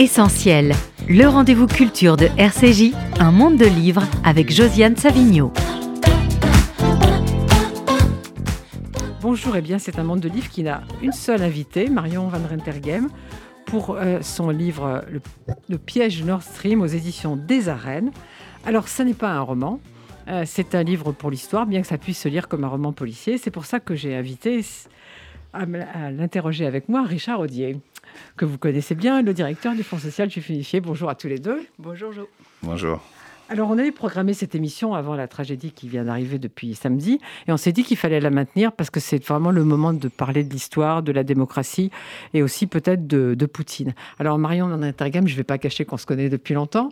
Essentiel, le rendez-vous culture de RCJ, un monde de livres avec Josiane Savigno. Bonjour, et eh bien c'est un monde de livres qui n'a une seule invitée, Marion Van Rentergem, pour euh, son livre le, le, piège Nord Stream aux éditions des Arènes. Alors, ce n'est pas un roman, euh, c'est un livre pour l'histoire, bien que ça puisse se lire comme un roman policier. C'est pour ça que j'ai invité à, l'interroger avec moi Richard Audier, que vous connaissez bien, le directeur du Fonds social juif unifié. Bonjour à tous les deux. Bonjour Jo. Bonjour. Alors, on avait programmé cette émission avant la tragédie qui vient d'arriver depuis samedi, et on s'est dit qu'il fallait la maintenir parce que c'est vraiment le moment de parler de l'histoire, de la démocratie, et aussi peut-être de, Poutine. Alors, Marion Van Intergame, je ne vais pas cacher qu'on se connaît depuis longtemps.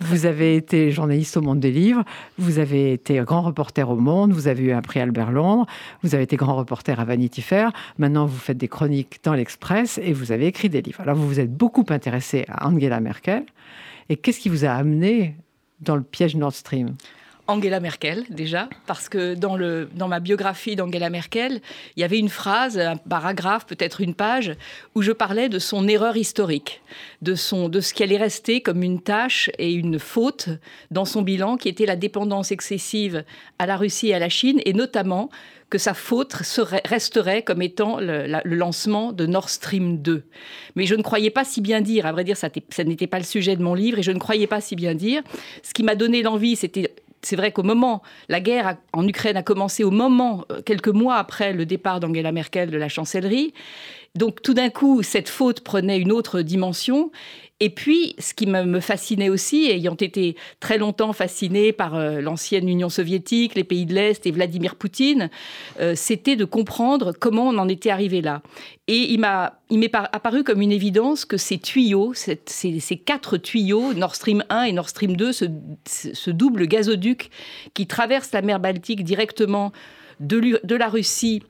Vous avez été journaliste au Monde des Livres, vous avez été grand reporter au Monde, vous avez eu un prix Albert Londres, vous avez été grand reporter à Vanity Fair, maintenant vous faites des chroniques dans l'Express, et vous avez écrit des livres. Alors, vous vous êtes beaucoup intéressé à Angela Merkel, et qu'est-ce qui vous a amené dans le piège Nord Stream. Angela Merkel, déjà, parce que dans, le, dans ma biographie d'Angela Merkel, il y avait une phrase, un paragraphe, peut-être une page, où je parlais de son erreur historique, de, son, de ce qu'elle est restée comme une tâche et une faute dans son bilan, qui était la dépendance excessive à la Russie et à la Chine, et notamment que sa faute serait, resterait comme étant le, lancement de Nord Stream 2. Mais je ne croyais pas si bien dire, à vrai dire, ça, ça n'était pas le sujet de mon livre, et je ne croyais pas si bien dire. Ce qui m'a donné l'envie, c'était c'est vrai qu'au moment, la guerre en Ukraine a commencé au moment, euh, quelques mois après le départ d'Angela Merkel de la chancellerie. Donc tout d'un coup, cette faute prenait une autre dimension. Et puis, ce qui me fascinait aussi, ayant été très longtemps fasciné par euh, l'ancienne Union soviétique, les pays de l'Est et Vladimir Poutine, euh, c'était de comprendre comment on en était arrivé là. Et il m'est apparu comme une évidence que ces tuyaux, ces, quatre tuyaux, Nord Stream 1 et Nord Stream 2, ce, double gazoduc qui traverse la mer Baltique directement de, de la Russie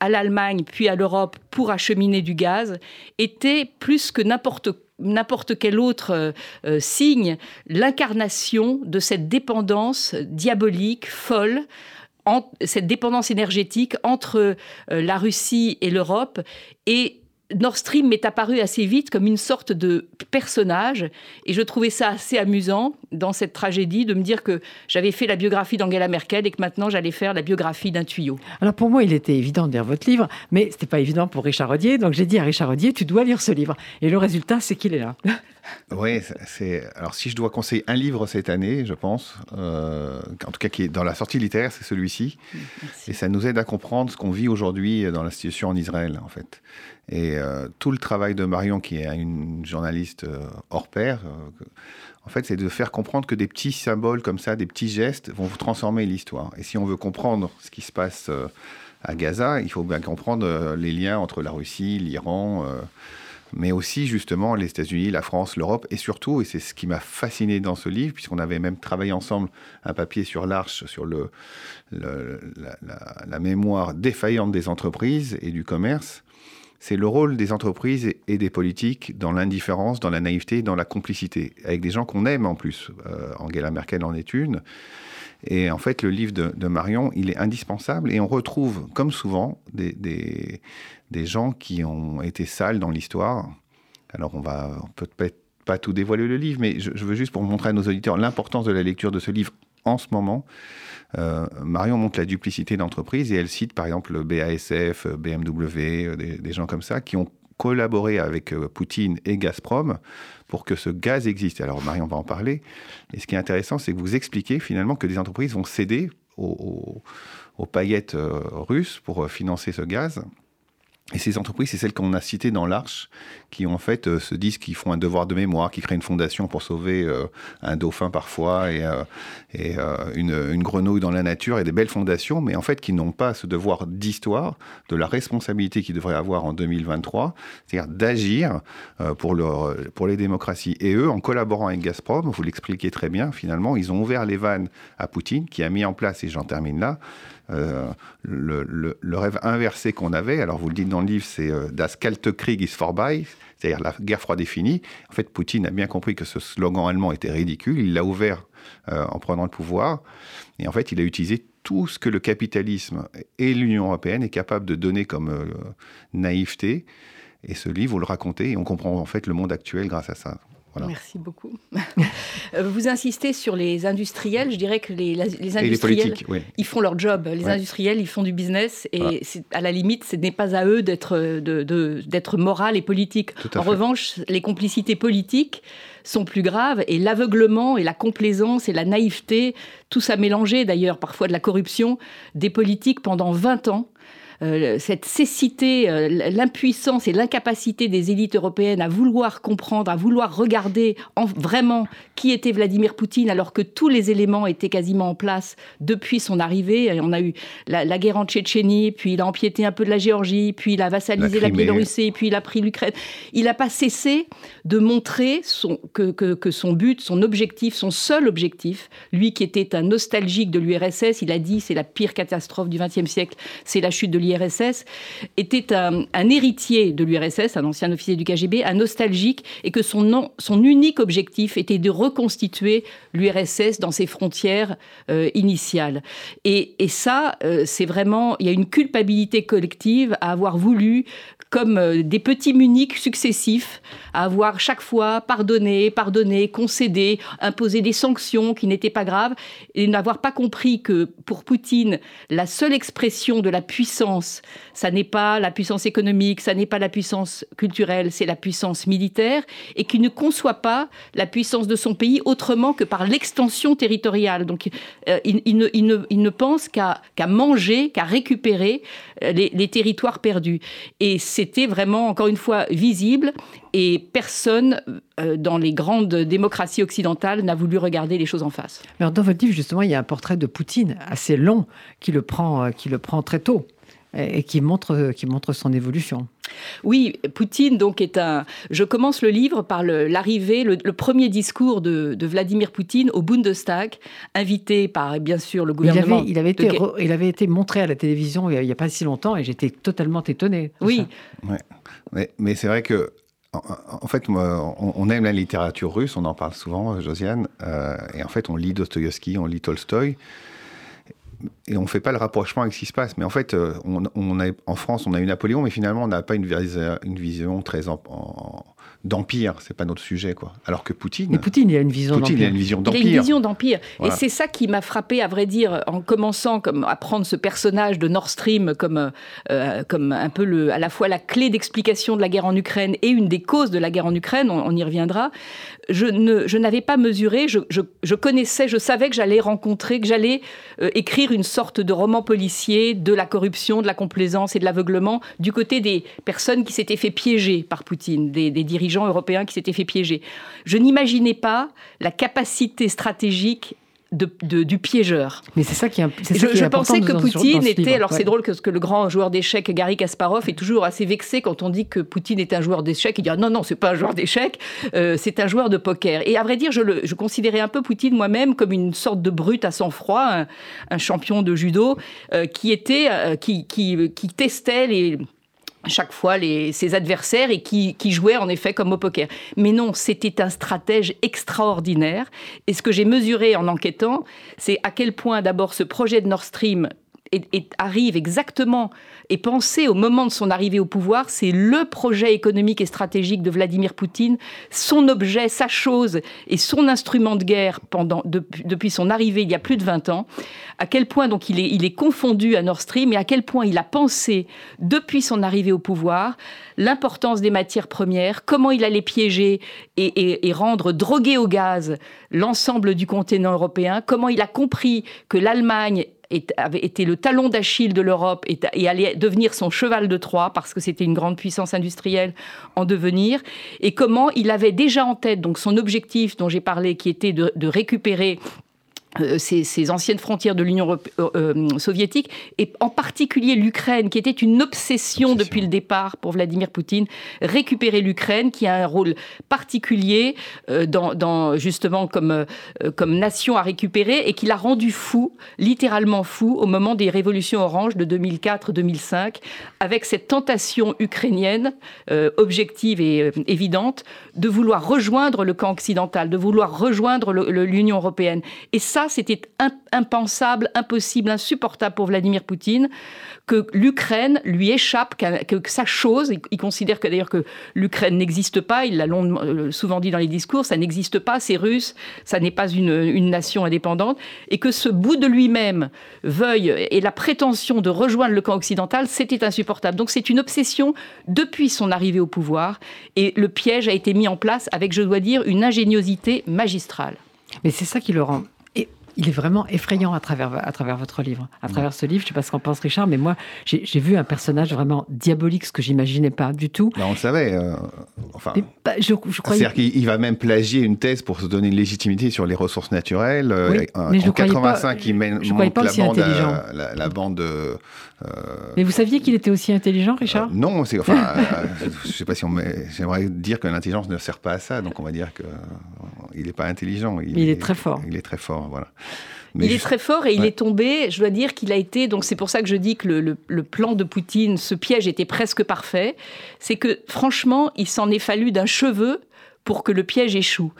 à l'Allemagne puis à l'Europe pour acheminer du gaz, était plus que n'importe quoi n'importe quel autre euh, euh, signe l'incarnation de cette dépendance diabolique, folle, cette dépendance énergétique entre euh, la Russie et l'Europe. Et Nord Stream m'est apparu assez vite comme une sorte de personnage et je trouvais ça assez amusant dans cette tragédie de me dire que j'avais fait la biographie d'Angela Merkel et que maintenant j'allais faire la biographie d'un tuyau. Alors pour moi, il était évident de lire votre livre, mais c'était pas évident pour Richard Rodier, donc j'ai dit à Richard Rodier, tu dois lire ce livre. Et le résultat, c'est qu'il est là. Oui, c'est. Alors, si je dois conseiller un livre cette année, je pense, euh, en tout cas qui est dans la sortie littéraire, c'est celui-ci. Et ça nous aide à comprendre ce qu'on vit aujourd'hui dans la situation en Israël, en fait. Et euh, tout le travail de Marion, qui est une journaliste euh, hors pair, en fait, c'est de faire comprendre que des petits symboles comme ça, des petits gestes, vont vous transformer l'histoire. Et si on veut comprendre ce qui se passe à Gaza, il faut bien comprendre les liens entre la Russie, l'Iran mais aussi justement les États-Unis, la France, l'Europe, et surtout, et c'est ce qui m'a fasciné dans ce livre, puisqu'on avait même travaillé ensemble un papier sur l'Arche, sur la, mémoire défaillante des entreprises et du commerce, c'est le rôle des entreprises et des politiques dans l'indifférence, dans la naïveté, dans la complicité, avec des gens qu'on aime en plus. Euh, Angela Merkel en est une. Et en fait, le livre de, Marion, il est indispensable et on retrouve, comme souvent, des, gens qui ont été sales dans l'histoire. Alors, on va peut-être pas tout dévoiler le livre, mais je, veux juste pour montrer à nos auditeurs l'importance de la lecture de ce livre en ce moment. Euh, Marion montre la duplicité d'entreprise et elle cite par exemple le BASF, BMW, euh, des, gens comme ça qui ont collaboré avec euh, Poutine et Gazprom pour que ce gaz existe. Alors Marion va en parler. Et ce qui est intéressant, c'est que vous expliquez finalement que des entreprises vont céder aux paillettes russes pour financer ce gaz. Et ces entreprises, c'est celles qu'on a citées dans l'Arche, qui en fait euh, se disent qu'ils font un devoir de mémoire, qui créent une fondation pour sauver euh, un dauphin parfois et, euh, une, grenouille dans la nature et des belles fondations, mais en fait qui n'ont pas ce devoir d'histoire, de la responsabilité qu'ils devraient avoir en 2023, c'est-à-dire d'agir pour, pour les démocraties. Et eux, en collaborant avec Gazprom, vous l'expliquez très bien, finalement, ils ont ouvert les vannes à Poutine, qui a mis en place, et j'en termine là, euh, le, rêve inversé qu'on avait, alors vous le dites dans le livre, c'est euh, Das Kalte Krieg ist vorbei, c'est-à-dire la guerre froide est finie. En fait, Poutine a bien compris que ce slogan allemand était ridicule, il l'a ouvert euh, en prenant le pouvoir, et en fait, il a utilisé tout ce que le capitalisme et l'Union européenne est capable de donner comme naïveté Et ce livre, vous le racontez et on comprend en fait le monde actuel grâce à ça. Merci beaucoup. Euh, vous insistez sur les industriels. Je dirais que les, les industriels, ils font leur job. Les industriels, ils font du business. Et à la limite, ce n'est pas à eux d'être de, de, moral et politique. En revanche, les complicités politiques sont plus graves et l'aveuglement et la complaisance et la naïveté, tout ça mélangé d'ailleurs parfois de la corruption des politiques pendant 20 ans euh, cette cécité, euh, l'impuissance et l'incapacité des élites européennes à vouloir comprendre, à vouloir regarder en, vraiment qui était Vladimir Poutine, alors que tous les éléments étaient quasiment en place depuis son arrivée. On a eu la, guerre en Tchétchénie, puis il a empiété un peu de la Géorgie, puis il a vassalisé la, Biélorussie, puis il a pris l'Ukraine. Il n'a pas cessé de montrer son, que, que, que son but, son objectif, son seul objectif, lui qui était un nostalgique de l'URSS, il a dit c'est la pire catastrophe du XXe siècle, c'est la chute de l'IRSS, était un, héritier de l'URSS, un ancien officier du KGB, un nostalgique, et que son, son unique objectif était de reconstituer l'URSS dans ses frontières euh, initiales. Et, ça, euh, c'est vraiment, il y a une culpabilité collective à avoir voulu comme euh, des petits muniques successifs, à avoir chaque fois pardonné, pardonné, concédé, imposé des sanctions qui n'étaient pas graves, et n'avoir pas compris que pour Poutine, la seule expression de la puissance, ça n'est pas la puissance économique, ça n'est pas la puissance culturelle, c'est la puissance militaire, et qu'il ne conçoit pas la puissance de son pays autrement que par l'extension territoriale. Donc euh, il, ne, pense qu'à manger, qu'à récupérer euh, les, les territoires perdus. Et c'était vraiment, encore une fois, visible et personne euh, dans les grandes démocraties occidentales n'a voulu regarder les choses en face. Alors dans votre livre, justement, il y a un portrait de Poutine assez long qui le prend, euh, qui le prend très tôt et qui montre, qui montre son évolution. Oui, Poutine donc est un. Je commence le livre par l'arrivée, le, premier discours de, Vladimir Poutine au Bundestag, invité par bien sûr le gouvernement. Il avait, été, il avait été montré à la télévision il n'y a, pas si longtemps et j'étais totalement étonné. Oui. Mais, mais c'est vrai que en fait, on aime la littérature russe, on en parle souvent, Josiane, euh, et en fait, on lit Dostoïevski, on lit Tolstoï, et on ne fait pas le rapprochement avec ce qui se passe. Mais en fait, euh, on, en France, on a eu Napoléon, mais finalement, on n'a pas une, une, vision très en, d'empire, c'est pas notre sujet, quoi. Alors que Poutine. Mais Poutine, il a une vision d'empire. Il a une vision d'empire. Il a une vision d'empire. Et c'est ça qui m'a frappé, à vrai dire, en commençant comme à prendre ce personnage de Nord Stream comme, euh, comme un peu le, à la fois la clé d'explication de la guerre en Ukraine et une des causes de la guerre en Ukraine, on, y reviendra. Je, ne, je n'avais pas mesuré, je, je, connaissais, je savais que j'allais rencontrer, que j'allais euh, écrire une sorte de roman policier de la corruption, de la complaisance et de l'aveuglement du côté des personnes qui s'étaient fait piéger par Poutine, des, des dirigeants européens qui s'étaient fait piéger. Je n'imaginais pas la capacité stratégique de, du piégeur. Mais c'est ça qui est, c'est je, je pensais que Poutine était. Alors c'est drôle que, que, le grand joueur d'échecs Gary Kasparov est toujours assez vexé quand on dit que Poutine est un joueur d'échecs. Il dit ah, non non c'est pas un joueur d'échecs, euh, c'est un joueur de poker. Et à vrai dire, je, le, je considérais un peu Poutine moi-même comme une sorte de brute à sang-froid, un, champion de judo euh, qui était euh, qui, qui, qui testait les chaque fois les, ses adversaires et qui, qui jouait en effet comme au poker. Mais non, c'était un stratège extraordinaire. Et ce que j'ai mesuré en enquêtant, c'est à quel point d'abord ce projet de Nord Stream arrive exactement et pensé au moment de son arrivée au pouvoir, c'est le projet économique et stratégique de Vladimir Poutine, son objet, sa chose et son instrument de guerre pendant, depuis son arrivée il y a plus de 20 ans. À quel point donc il est, il est confondu à Nord Stream et à quel point il a pensé depuis son arrivée au pouvoir l'importance des matières premières, comment il allait piéger et, et rendre drogué au gaz l'ensemble du continent européen, comment il a compris que l'Allemagne avait été le talon d'Achille de l'Europe et, allait devenir son cheval de Troie parce que c'était une grande puissance industrielle en devenir, et comment il avait déjà en tête donc son objectif dont j'ai parlé, qui était de récupérer euh, ces, anciennes frontières de l'Union euh, euh, soviétique, et en particulier l'Ukraine, qui était une obsession depuis le départ pour Vladimir Poutine, récupérer l'Ukraine, qui a un rôle particulier dans, justement comme, comme nation à récupérer, et qui l'a rendu fou, littéralement fou, au moment des révolutions oranges de 2004-2005, avec cette tentation ukrainienne, objective et évidente, de vouloir rejoindre le camp occidental, de vouloir rejoindre l'Union européenne. Et ça, c'était impensable, impossible, insupportable pour Vladimir Poutine que l'Ukraine lui échappe, que, sa chose, il, considère que d'ailleurs que l'Ukraine n'existe pas, il l'a euh, souvent dit dans les discours, ça n'existe pas, c'est russe, ça n'est pas une, nation indépendante, et que ce bout de lui-même veuille et la prétention de rejoindre le camp occidental, c'était insupportable. Donc c'est une obsession depuis son arrivée au pouvoir, et le piège a été mis en place avec, je dois dire, une ingéniosité magistrale. Mais c'est ça qui le rend il est vraiment effrayant à travers, à travers votre livre, à travers ce livre. Je ne sais pas ce qu'en pense Richard, mais moi, j'ai vu un personnage vraiment diabolique, ce que j'imaginais pas du tout. on le savait. Euh, enfin, je, C'est-à-dire qu'il va même plagier une thèse pour se donner une légitimité sur les ressources naturelles. Euh, mais en 85, il mène, je monte pas la, bande, la, la, bande mais vous saviez qu'il était aussi intelligent, Richard? Non, c'est enfin, je sais pas si on. J'aimerais dire que l'intelligence ne sert pas à ça, donc on va dire que il n'est pas intelligent. Il, il est, très fort. Il est très fort, voilà. Il est très fort et il est tombé. Je dois dire qu'il a été. Donc c'est pour ça que je dis que le, le, plan de Poutine, ce piège était presque parfait. C'est que franchement, il s'en est fallu d'un cheveu pour que le piège échoue.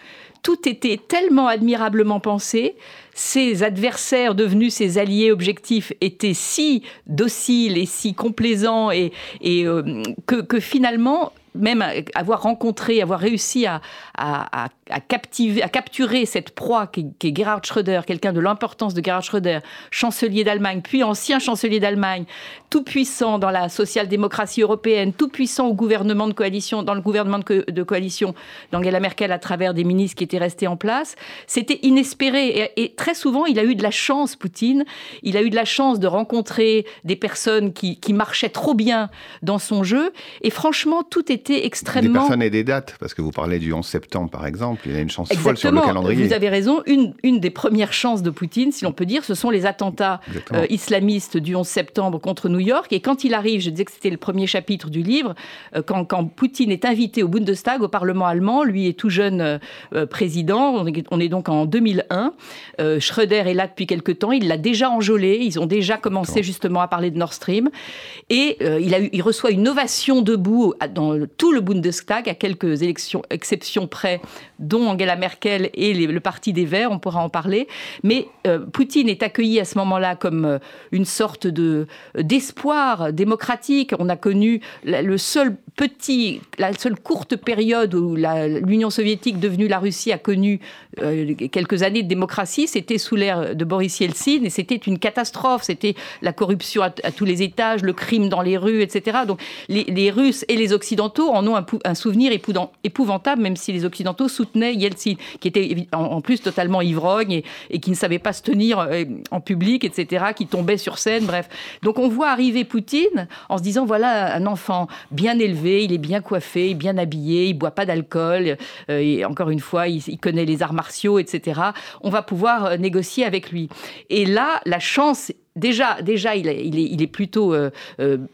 Tout était tellement admirablement pensé ses adversaires devenus ses alliés objectifs étaient si dociles et si complaisants et, euh, que, que, finalement même avoir rencontré, avoir réussi à, à, captiver, à capturer cette proie qui, est Gerhard Schröder, quelqu'un de l'importance de Gerhard Schröder, chancelier d'Allemagne, puis ancien chancelier d'Allemagne, tout puissant dans la social-démocratie européenne, tout puissant au gouvernement de coalition, dans le gouvernement de, coalition d'Angela Merkel à travers des ministres qui étaient restés en place. C'était inespéré et, très souvent il a eu de la chance, Poutine. Il a eu de la chance de rencontrer des personnes qui, qui marchaient trop bien dans son jeu et franchement tout était extrêmement... Des personnes et des dates, parce que vous parlez du 11 septembre par exemple, il a une chance folle sur le calendrier. Vous avez raison, une, une des premières chances de Poutine, si l'on peut dire, ce sont les attentats euh, islamistes du 11 septembre contre New York. Et quand il arrive, je disais que c'était le premier chapitre du livre, euh, quand, quand, Poutine est invité au Bundestag, au Parlement allemand, lui est tout jeune euh, président, on est, on est, donc en 2001, Schröder est là depuis quelque temps, il l'a déjà enjolé, ils ont déjà commencé justement à parler de Nord Stream, et il, a eu, il reçoit une ovation debout dans tout le Bundestag, à quelques élections, exceptions près, dont Angela Merkel et le Parti des Verts, on pourra en parler. Mais euh, Poutine est accueilli à ce moment-là comme euh, une sorte de d'espoir démocratique. On a connu le seul petit, la seule courte période où l'Union soviétique, devenue la Russie, a connu euh, quelques années de démocratie, c'était sous l'ère de Boris Yeltsin et c'était une catastrophe. C'était la corruption à, tous les étages, le crime dans les rues, etc. Donc les, Russes et les Occidentaux en ont un, souvenir épouvantable, même si les Occidentaux soutenaient Yeltsin, qui était en, plus totalement ivrogne et, qui ne savait pas se tenir euh, en public, etc., qui tombait sur scène, bref. Donc on voit arriver Poutine en se disant voilà un enfant bien élevé il est bien coiffé, bien habillé, il boit pas d'alcool, euh, et encore une fois, il, connaît les arts martiaux, etc. On va pouvoir euh, négocier avec lui. Et là, la chance déjà, déjà il, est, plutôt euh,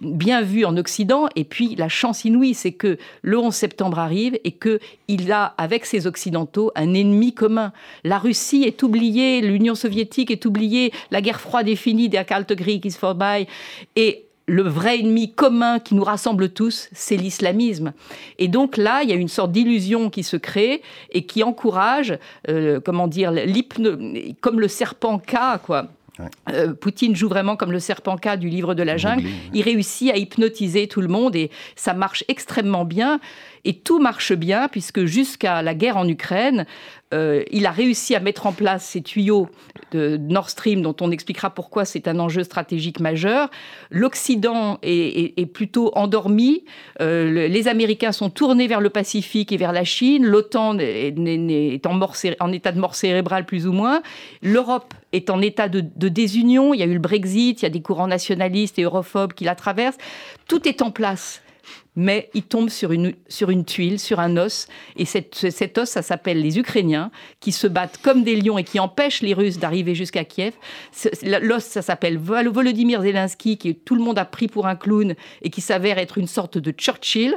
bien vu en Occident. Et puis, la chance inouïe, c'est que le 11 septembre arrive et qu'il a, avec ses Occidentaux, un ennemi commun. La Russie est oubliée, l'Union soviétique est oubliée, la guerre froide est finie, der Kalte Krieg ist vorbei. Et le vrai ennemi commun qui nous rassemble tous, c'est l'islamisme. Et donc là, il y a une sorte d'illusion qui se crée et qui encourage, euh, comment dire, comme le serpent K, quoi. Euh, Poutine joue vraiment comme le serpent K du livre de la jungle. Il réussit à hypnotiser tout le monde et ça marche extrêmement bien. Et tout marche bien puisque jusqu'à la guerre en Ukraine, euh, il a réussi à mettre en place ces tuyaux de Nord Stream, dont on expliquera pourquoi c'est un enjeu stratégique majeur. L'Occident est, plutôt endormi. Euh, les Américains sont tournés vers le Pacifique et vers la Chine. L'OTAN est, en, état de mort cérébrale plus ou moins. L'Europe est en état de, désunion. Il y a eu le Brexit, il y a des courants nationalistes et europhobes qui la traversent. Tout est en place mais il tombe sur une, sur une tuile, sur un os. Et cette, cet os, ça s'appelle les Ukrainiens, qui se battent comme des lions et qui empêchent les Russes d'arriver jusqu'à Kiev. L'os, ça s'appelle Volodymyr Zelensky, qui tout le monde a pris pour un clown et qui s'avère être une sorte de Churchill.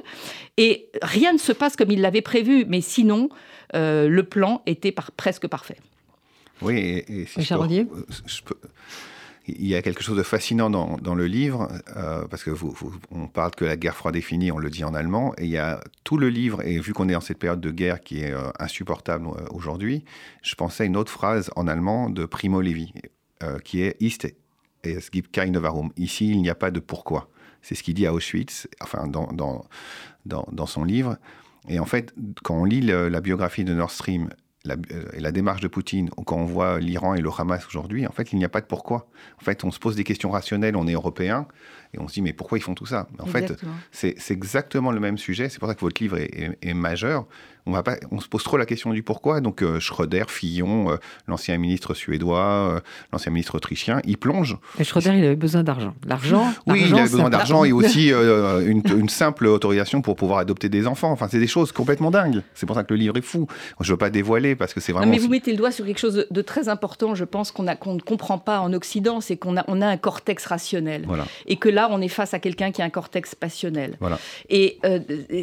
Et rien ne se passe comme il l'avait prévu, mais sinon, euh, le plan était presque parfait. Oui, et, si je, peux, il y a quelque chose de fascinant dans, le livre, euh, parce que on parle que la guerre froide est finie, on le dit en allemand, et il y a tout le livre, et vu qu'on est dans cette période de guerre qui est euh, insupportable euh, aujourd'hui, je pensais à une autre phrase en allemand de Primo Levi, qui est Ist es gibt keine Warum. Ici, il n'y a pas de pourquoi. C'est ce qu'il dit à Auschwitz, enfin dans, dans, dans, son livre. Et en fait, quand on lit la biographie de Nord Stream la, et la démarche de Poutine, ou quand on voit l'Iran et le Hamas aujourd'hui, en fait, il n'y a pas de pourquoi. En fait, on se pose des questions rationnelles, on est européen, et on se dit, mais pourquoi ils font tout ça? En fait, c'est exactement le même sujet. C'est pour ça que votre livre est majeur on, va pas, on se pose trop la question du pourquoi. Donc euh, Schröder, Fillon, euh, l'ancien ministre suédois, euh, l'ancien ministre autrichien, ils plongent. Et Schröder, il avait besoin d'argent. L'argent. Oui, il avait besoin d'argent et aussi une, simple autorisation pour pouvoir adopter des enfants. Enfin, c'est des choses complètement dingues. C'est pour ça que le livre est fou. Je ne veux pas dévoiler parce que c'est vraiment. mais vous mettez le doigt sur quelque chose de, très important, je pense, qu'on ne comprend pas en Occident, c'est qu'on a, on a un cortex rationnel. Voilà. Et que là, on est face à quelqu'un qui a un cortex passionnel. Voilà. Et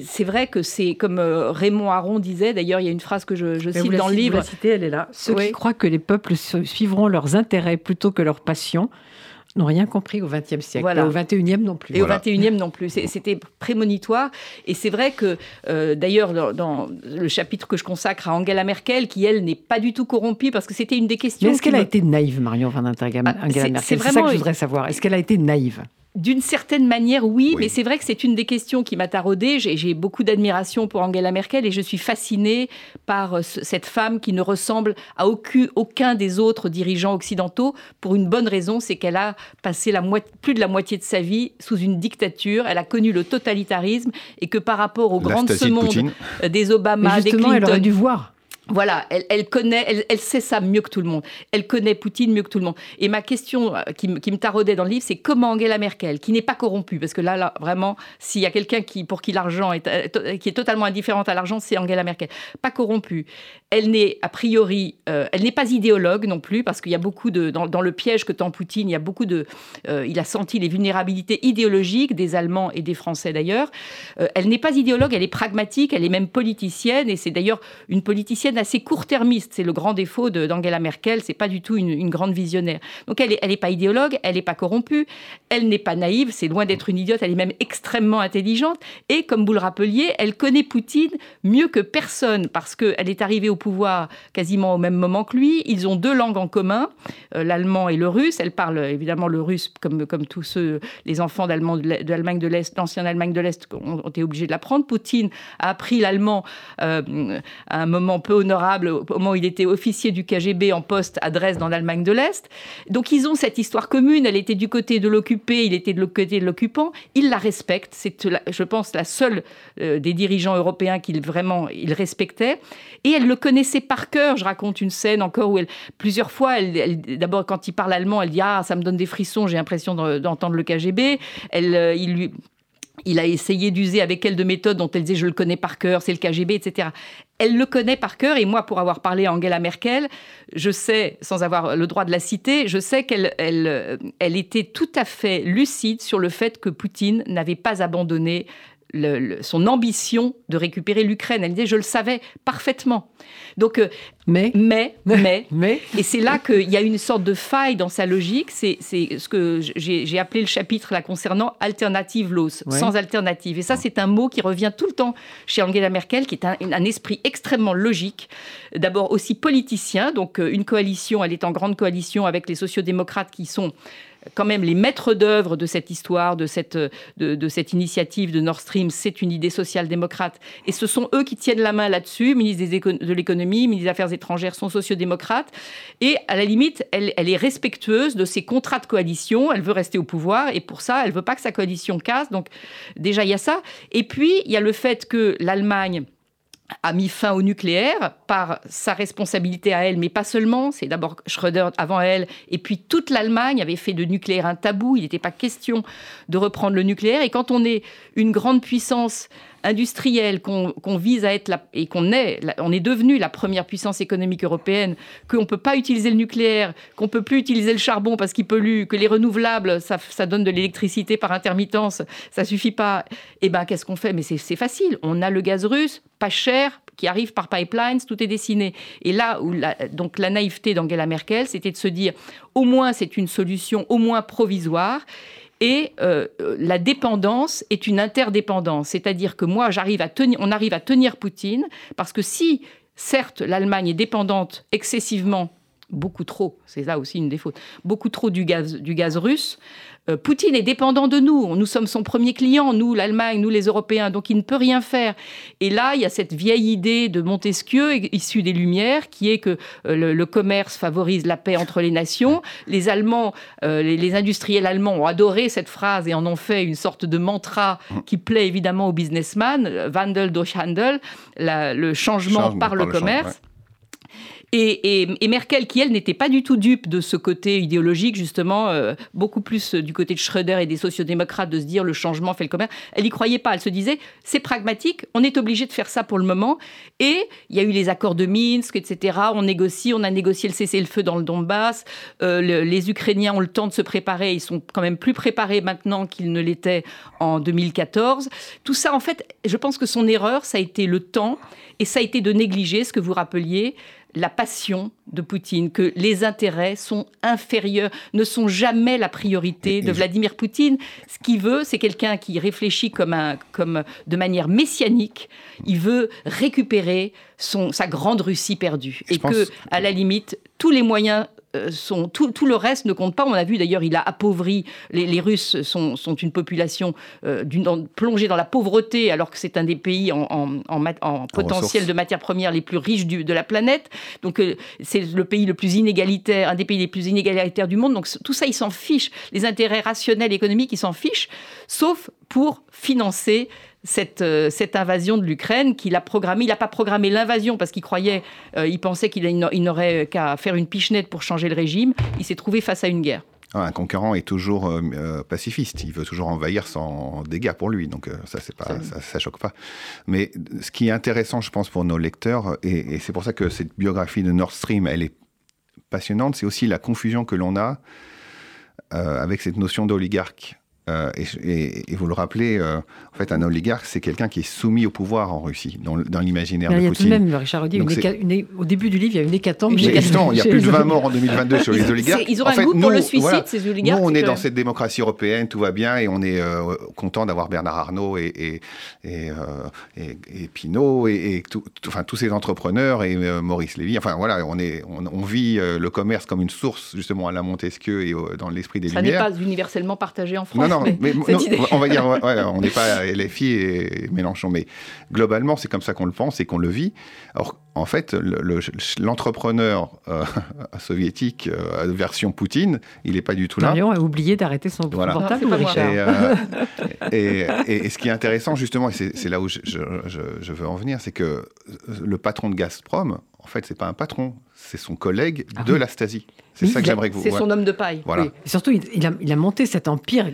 c'est vrai que c'est comme Raymond Aron disait, d'ailleurs il y a une phrase que je, cite dans le livre. La elle est là. Ceux qui croient que les peuples suivront leurs intérêts plutôt que leurs passions n'ont rien compris au XXe siècle, voilà. et au XXIe non plus. Et au XXIe non plus. C'était prémonitoire. Et c'est vrai que, euh, d'ailleurs, dans, le chapitre que je consacre à Angela Merkel, qui, elle, n'est pas du tout corrompue, parce que c'était une des questions... est-ce qu'elle a été naïve, Marion Van Intergam, ah, Angela Merkel? C'est ça que je voudrais savoir. Est-ce qu'elle a été naïve? D'une certaine manière, oui, mais c'est vrai que c'est une des questions qui m'a taraudée. J'ai beaucoup d'admiration pour Angela Merkel et je suis fascinée par euh, cette femme qui ne ressemble à aucun, aucun des autres dirigeants occidentaux pour une bonne raison, c'est qu'elle a passé la plus de la moitié de sa vie sous une dictature. Elle a connu le totalitarisme et que par rapport aux grandes ce monde euh, des Obama, des Clinton, elle aurait dû voir. Voilà, elle, connaît, elle, sait ça mieux que tout le monde. Elle connaît Poutine mieux que tout le monde. Et ma question euh, qui, me taraudait dans le livre, c'est comment Angela Merkel, qui n'est pas corrompue, parce que là, vraiment, s'il y a quelqu'un qui, pour qui l'argent est, euh, qui est totalement indifférente à l'argent, c'est Angela Merkel. Pas corrompue. Elle n'est a priori, euh, elle n'est pas idéologue non plus, parce qu'il y a beaucoup de dans, le piège que tend Poutine, il y a beaucoup de, il a senti les vulnérabilités idéologiques des Allemands et des Français d'ailleurs. elle n'est pas idéologue, elle est pragmatique, elle est même politicienne, et c'est d'ailleurs une politicienne assez court-termiste. C'est le grand défaut d'Angela Merkel. C'est pas du tout une, grande visionnaire. Donc elle n'est elle est pas idéologue, elle n'est pas corrompue, elle n'est pas naïve. C'est loin d'être une idiote. Elle est même extrêmement intelligente. Et comme vous le rappeliez, elle connaît Poutine mieux que personne parce qu'elle est arrivée au pouvoir quasiment au même moment que lui. Ils ont deux langues en commun, euh, l'allemand et le russe. Elle parle évidemment le russe comme, comme tous ceux, les enfants d'Allemagne de l'Est, l'ancienne Allemagne de l'Est ont, été obligés de l'apprendre. Poutine a appris l'allemand euh, à un moment peu honorable au moment où il était officier du KGB en poste à Dresde dans l'Allemagne de l'Est. Donc ils ont cette histoire commune. Elle était du côté de l'occupé, il était de l'autre côté de l'occupant. Il la respecte. C'est, je pense, la seule euh, des dirigeants européens qu'il vraiment il respectait. Et elle le connaissait par cœur. Je raconte une scène encore où elle, plusieurs fois, elle, d'abord quand il parle allemand, elle dit ah ça me donne des frissons. J'ai l'impression d'entendre le KGB. Elle, euh, il lui il a essayé d'user avec elle de méthodes dont elle disait je le connais par cœur, c'est le KGB, etc. Elle le connaît par cœur et moi, pour avoir parlé à Angela Merkel, je sais, sans avoir le droit de la citer, je sais qu'elle elle, elle était tout à fait lucide sur le fait que Poutine n'avait pas abandonné son ambition de récupérer l'Ukraine. Elle disait, je le savais parfaitement. Donc, euh, mais, mais, mais, mais? et c'est là qu'il y a une sorte de faille dans sa logique. C'est ce que j'ai appelé le chapitre là concernant alternative laws, sans alternative. Et ça, c'est un mot qui revient tout le temps chez Angela Merkel, qui est un, un esprit extrêmement logique. D'abord aussi politicien, donc euh, une coalition, elle est en grande coalition avec les sociodémocrates qui sont quand même les maîtres d'œuvre de cette histoire, de cette, de, cette initiative de Nord Stream, c'est une idée social-démocrate. Et ce sont eux qui tiennent la main là-dessus. ministre de l'économie, ministre des Affaires étrangères sont sociodémocrates. Et à la limite, elle, est respectueuse de ses contrats de coalition. Elle veut rester au pouvoir. Et pour ça, elle veut pas que sa coalition casse. Donc déjà, il y a ça. Et puis, il y a le fait que l'Allemagne a mis fin au nucléaire par sa responsabilité à elle, mais pas seulement. C'est d'abord Schröder avant elle, et puis toute l'Allemagne avait fait de nucléaire un tabou. Il n'était pas question de reprendre le nucléaire. Et quand on est une grande puissance industrielle, qu'on vise à être la, et qu'on est, on est devenu la première puissance économique européenne, qu'on ne peut pas utiliser le nucléaire, qu'on peut plus utiliser le charbon parce qu'il pollue, que les renouvelables, ça, donne de l'électricité par intermittence, ça suffit pas. Eh ben, qu'est-ce qu'on fait? Mais c'est facile. On a le gaz russe, pas cher, qui arrive par pipelines, tout est dessiné. Et là où donc la naïveté d'Angela Merkel, c'était de se dire au moins c'est une solution, au moins provisoire. Et euh, la dépendance est une interdépendance, c'est-à-dire que moi, j'arrive à tenir, on arrive à tenir Poutine parce que si, certes, l'Allemagne est dépendante excessivement beaucoup trop, c'est là aussi une des fautes, beaucoup trop du gaz, du gaz russe. Euh, Poutine est dépendant de nous. Nous sommes son premier client, nous, l'Allemagne, nous, les Européens. Donc, il ne peut rien faire. Et là, il y a cette vieille idée de Montesquieu, issue des Lumières, qui est que euh, le, commerce favorise la paix entre les nations. Les Allemands, euh, les, industriels allemands ont adoré cette phrase et en ont fait une sorte de mantra qui plaît évidemment aux businessmen, Wandel durch Handel, le changement, par, le, commerce. Et, Merkel, qui elle n'était pas du tout dupe de ce côté idéologique, justement, euh, beaucoup plus du côté de Schröder et des sociodémocrates, de se dire le changement fait le commerce, elle n'y croyait pas. Elle se disait c'est pragmatique, on est obligé de faire ça pour le moment. Et il y a eu les accords de Minsk, etc. On négocie, on a négocié le cessez-le-feu dans le Donbass. Euh, les Ukrainiens ont le temps de se préparer. Ils sont quand même plus préparés maintenant qu'ils ne l'étaient en 2014. Tout ça, en fait, je pense que son erreur, ça a été le temps et ça a été de négliger ce que vous rappeliez la passion de Poutine, que les intérêts sont inférieurs, ne sont jamais la priorité de Vladimir Poutine. Ce qu'il veut, c'est quelqu'un qui réfléchit comme, un, comme de manière messianique. Il veut récupérer son, sa grande Russie perdue. et que, à la limite, tous les moyens sont, tout, le reste ne compte pas. On a vu d'ailleurs, il a appauvri. Les, Russes sont, une population euh, plongée dans la pauvreté, alors que c'est un des pays en, potentiel de matières premières les plus riches de la planète. Donc euh, c'est le pays le plus inégalitaire, un des pays les plus inégalitaires du monde. Donc tout ça, il s'en fiche. Les intérêts rationnels économiques, ils s'en fichent, sauf pour financer cette, euh, cette invasion de l'Ukraine qu'il a programmé. Il n'a pas programmé l'invasion parce qu'il croyait, euh, il pensait qu'il n'aurait qu'à faire une pichenette pour changer le régime. Il s'est trouvé face à une guerre. Ah, un conquérant est toujours euh, pacifiste. Il veut toujours envahir sans dégâts pour lui. Donc ça, c'est pas, ça, choque pas. Mais ce qui est intéressant, je pense, pour nos lecteurs, et, et c'est pour ça que cette biographie de Nord Stream, elle est passionnante, c'est aussi la confusion que l'on a avec cette notion d'oligarque. Euh, et, vous le rappelez, euh, en fait, un oligarque, c'est quelqu'un qui est soumis au pouvoir en Russie, dans, l'imaginaire de Poutine. Il y a tout de même, Richard Audi, au début du livre, il y a une hécatombe. il y a plus de 20 morts en 2022 sur les oligarques. Ils ont un goût pour le suicide, ces oligarques. Nous, on est dans cette démocratie européenne, tout va bien, et on est euh, content d'avoir Bernard Arnault et, et, et Pinault, et, enfin, tous ces entrepreneurs, et Maurice Lévy. Enfin, voilà, on, est, on, vit le commerce comme une source, justement, à la Montesquieu et dans l'esprit des Lumières. Ça n'est pas universellement partagé en France non, mais, on va dire, on n'est pas LFI et Mélenchon, mais globalement, c'est comme ça qu'on le pense et qu'on le vit. Alors, en fait, l'entrepreneur euh, soviétique euh, version Poutine, il n'est pas du tout là. Marion a oublié d'arrêter son voilà. portable, euh, et, et, ce qui est intéressant, justement, et c'est là où je, je veux en venir, c'est que le patron de Gazprom, en fait, c'est pas un patron, c'est son collègue ah de la Stasi. C'est ça que j'aimerais que vous. C'est son homme de paille. Voilà. Et surtout, il, a, monté cet empire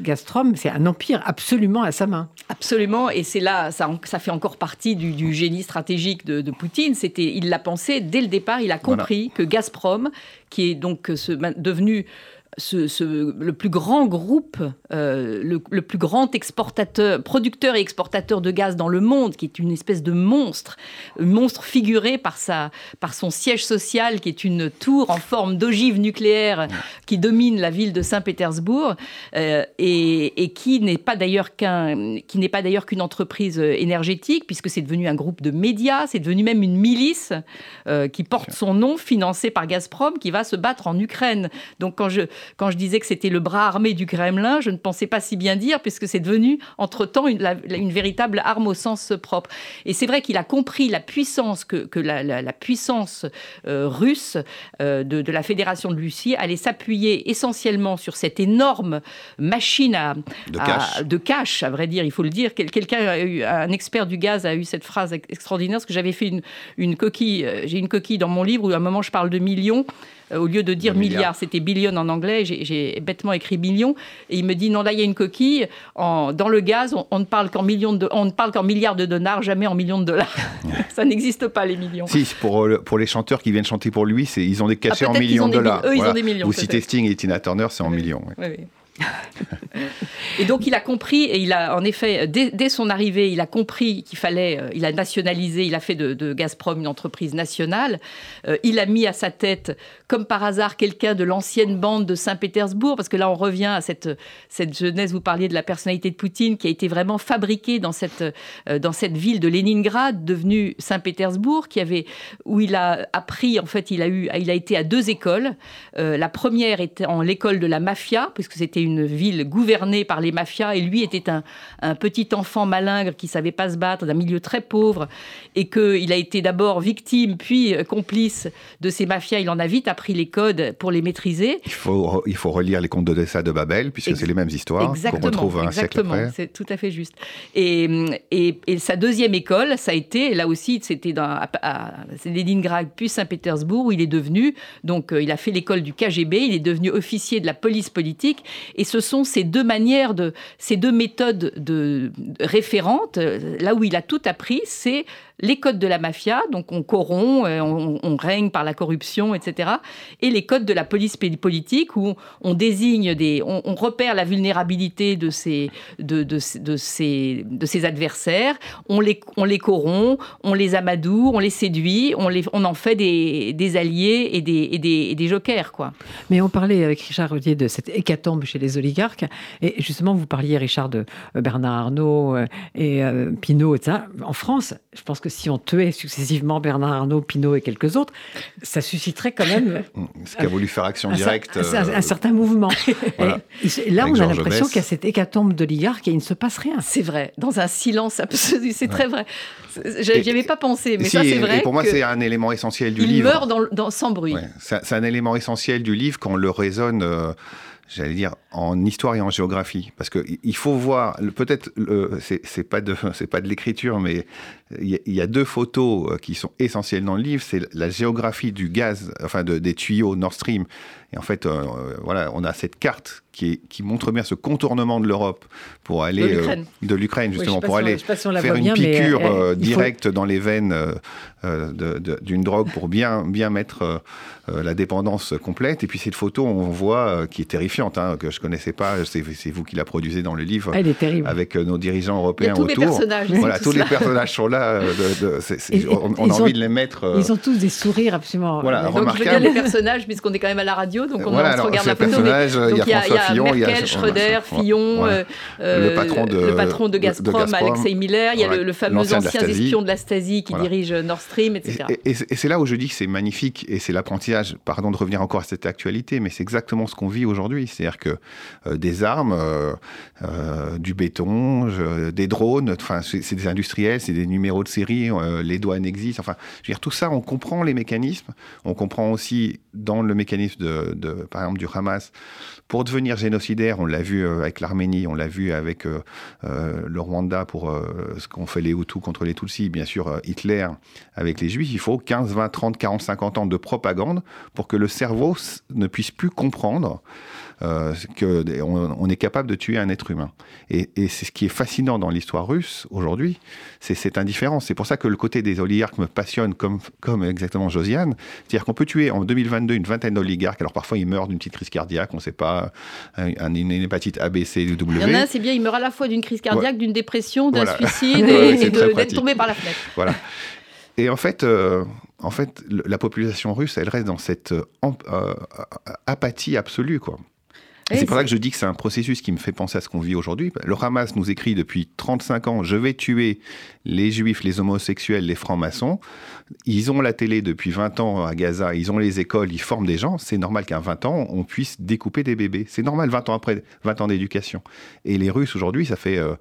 Gazprom. C'est un empire absolument à sa main. Absolument. Et c'est là, ça, ça, fait encore partie du, génie stratégique de, Poutine. C'était, il l'a pensé dès le départ. Il a compris que Gazprom, qui est donc ce, devenu le plus grand groupe, euh, le, plus grand exportateur, producteur et exportateur de gaz dans le monde, qui est une espèce de monstre, un monstre figuré par, sa, par son siège social, qui est une tour en forme d'ogive nucléaire qui domine la ville de Saint-Pétersbourg, euh, et, qui n'est pas d'ailleurs qu'un, qui n'est pas d'ailleurs qu'une entreprise énergétique, puisque c'est devenu un groupe de médias, c'est devenu même une milice euh, qui porte son nom, financée par Gazprom, qui va se battre en Ukraine. Donc quand je quand je disais que c'était le bras armé du Kremlin, je ne pensais pas si bien dire, puisque c'est devenu, entre-temps, une, une, véritable arme au sens propre. Et c'est vrai qu'il a compris la puissance que, que la, puissance euh, russe euh, de, la Fédération de Russie allait s'appuyer essentiellement sur cette énorme machine à, de, cash. à vrai dire, il faut le dire. Quelqu'un, un expert du gaz a eu cette phrase extraordinaire, parce que j'avais fait une, une coquille, euh, j'ai une coquille dans mon livre où à un moment je parle de millions. Euh, au lieu de dire milliard, c'était billion en anglais, j'ai bêtement écrit million. Et il me dit non, là, il y a une coquille. En, dans le gaz, on, ne parle qu'en millions de, on ne parle qu'en milliards de dollars, jamais en millions de dollars. Ça n'existe pas, les millions. Si, pour, euh, pour les chanteurs qui viennent chanter pour lui, ils ont des cachets ah, en millions de dollars. eux, ils ont des millions. Vous citez Sting et Tina Turner, c'est en millions. Oui, oui. Et donc il a compris, et il a en effet, dès, son arrivée, il a compris qu'il fallait, euh, il a nationalisé, il a fait de, Gazprom une entreprise nationale. Euh, il a mis à sa tête, comme par hasard, quelqu'un de l'ancienne bande de Saint-Pétersbourg, parce que là on revient à cette, cette jeunesse, vous parliez de la personnalité de Poutine, qui a été vraiment fabriquée dans cette, euh, dans cette ville de Leningrad, devenue Saint-Pétersbourg, qui avait, où il a appris, en fait, il a, eu, il a été à deux écoles. la première était en l'école de la mafia, puisque c'était une ville gouvernée par les mafias, et lui était un, petit enfant malingre qui savait pas se battre, d'un milieu très pauvre, et qu'il a été d'abord victime, puis complice de ces mafias. Il en a vite appris les codes pour les maîtriser. Il faut, il faut relire les contes d'Odessa de Babel, puisque c'est les mêmes histoires qu'on retrouve un siècle après. C'est tout à fait juste. Et, et, sa deuxième école, ça a été, là aussi, c'était à, à Leningrad puis Saint-Pétersbourg, où il est devenu, donc euh, il a fait l'école du KGB, il est devenu officier de la police politique, et ce sont ces deux manières de, ces deux méthodes de, référentes, là où il a tout appris, c'est les codes de la mafia, donc on corrompt, euh, on, règne par la corruption, etc. Et les codes de la police politique, où on désigne des, on, repère la vulnérabilité de ces, de, de, de, adversaires, on les, on les corrompt, on les amadoue, on les séduit, on, les, on en fait des, des alliés et des, et des, et des, jokers, quoi. Mais on parlait avec Richard Rodier de cette hécatombe chez les oligarques, et justement vous parliez Richard de euh, Bernard Arnault euh, et Pinault, etc. En France, je pense que si on tuait successivement Bernard Arnault, Pinault et quelques autres, ça susciterait quand même. Ce qu'a voulu faire Action Directe. Un, un, certain mouvement. là, on a l'impression qu'à cette hécatombe d'oligarques, il ne se passe rien. C'est vrai. Dans un silence absolu, c'est très vrai. J'y avais pas pensé, mais ça, c'est vrai. Et pour moi, c'est un élément essentiel du livre. Il meurt dans, dans, sans bruit. c'est un élément essentiel du livre quand on le raisonne. Euh, j'allais dire, en histoire et en géographie. Parce qu'il faut voir, peut-être, c'est pas de, c'est pas de l'écriture, mais il y, a deux photos euh, qui sont essentielles dans le livre. C'est la géographie du gaz, enfin des tuyaux Nord Stream. Et en fait, euh, voilà, on a cette carte qui, qui, montre bien ce contournement de l'Europe pour aller de l'Ukraine, justement, pour aller faire une piqûre euh, directe dans les veines d'une drogue pour bien, bien mettre la dépendance complète. Et puis cette photo, on voit, qui est terrifiante, hein, que je connaissais pas, c'est vous qui la produisez dans le livre, Elle est terrible. avec nos dirigeants européens tous autour. Les personnages, voilà, tous les personnages sont là euh, on, a envie de les mettre. Euh, ils ont tous des sourires absolument. Voilà, donc je regarde les personnages puisqu'on est quand même à la radio, donc on, se regarde la photo. il y a, François Fillon, Merkel, il y a Schröder, Fillon, euh, le patron de, le patron de Gazprom, Alexei Miller, il y a le, fameux ancien espion de la Stasi qui dirige Nord Stream, etc. Et, c'est là où je dis que c'est magnifique et c'est l'apprentissage. Pardon de revenir encore à cette actualité, mais c'est exactement ce qu'on vit aujourd'hui. C'est-à-dire que des armes, du béton, des drones, enfin c'est des industriels, c'est des numéros de série, euh, les douanes existent. Enfin, je veux dire, tout ça, on comprend les mécanismes. On comprend aussi dans le mécanisme de, par exemple, du Hamas, pour devenir génocidaire, on l'a vu euh, avec l'Arménie, on l'a vu avec euh, le Rwanda pour ce qu'ont fait les Hutus contre les Tutsis, bien sûr Hitler avec les Juifs. Il faut 15, 20, 30, 40, 50 ans de propagande pour que le cerveau ne puisse plus comprendre euh, qu'on on est capable de tuer un être humain. Et, c'est ce qui est fascinant dans l'histoire russe aujourd'hui, c'est cette indifférence. C'est pour ça que le côté des oligarques me passionne comme, comme exactement Josiane. C'est-à-dire qu'on peut tuer en 2022 une vingtaine d'oligarques. Alors parfois ils meurent d'une petite crise cardiaque, on ne sait pas, une hépatite A, B, C, W. Il y en a c'est bien, il meurt à la fois d'une crise cardiaque, d'une dépression, d'un suicide et, d'être tombé par la fenêtre. Voilà. Et en fait, euh, en fait, la population russe, elle reste dans cette euh, apathie absolue, quoi c'est pour ça que je dis que c'est un processus qui me fait penser à ce qu'on vit aujourd'hui. Le Hamas nous écrit depuis 35 ans, je vais tuer les juifs, les homosexuels, les francs-maçons. Ils ont la télé depuis 20 ans à Gaza, ils ont les écoles, ils forment des gens. C'est normal qu'à 20 ans, on puisse découper des bébés. C'est normal 20 ans après, 20 ans d'éducation. Et les Russes aujourd'hui, ça fait... Euh,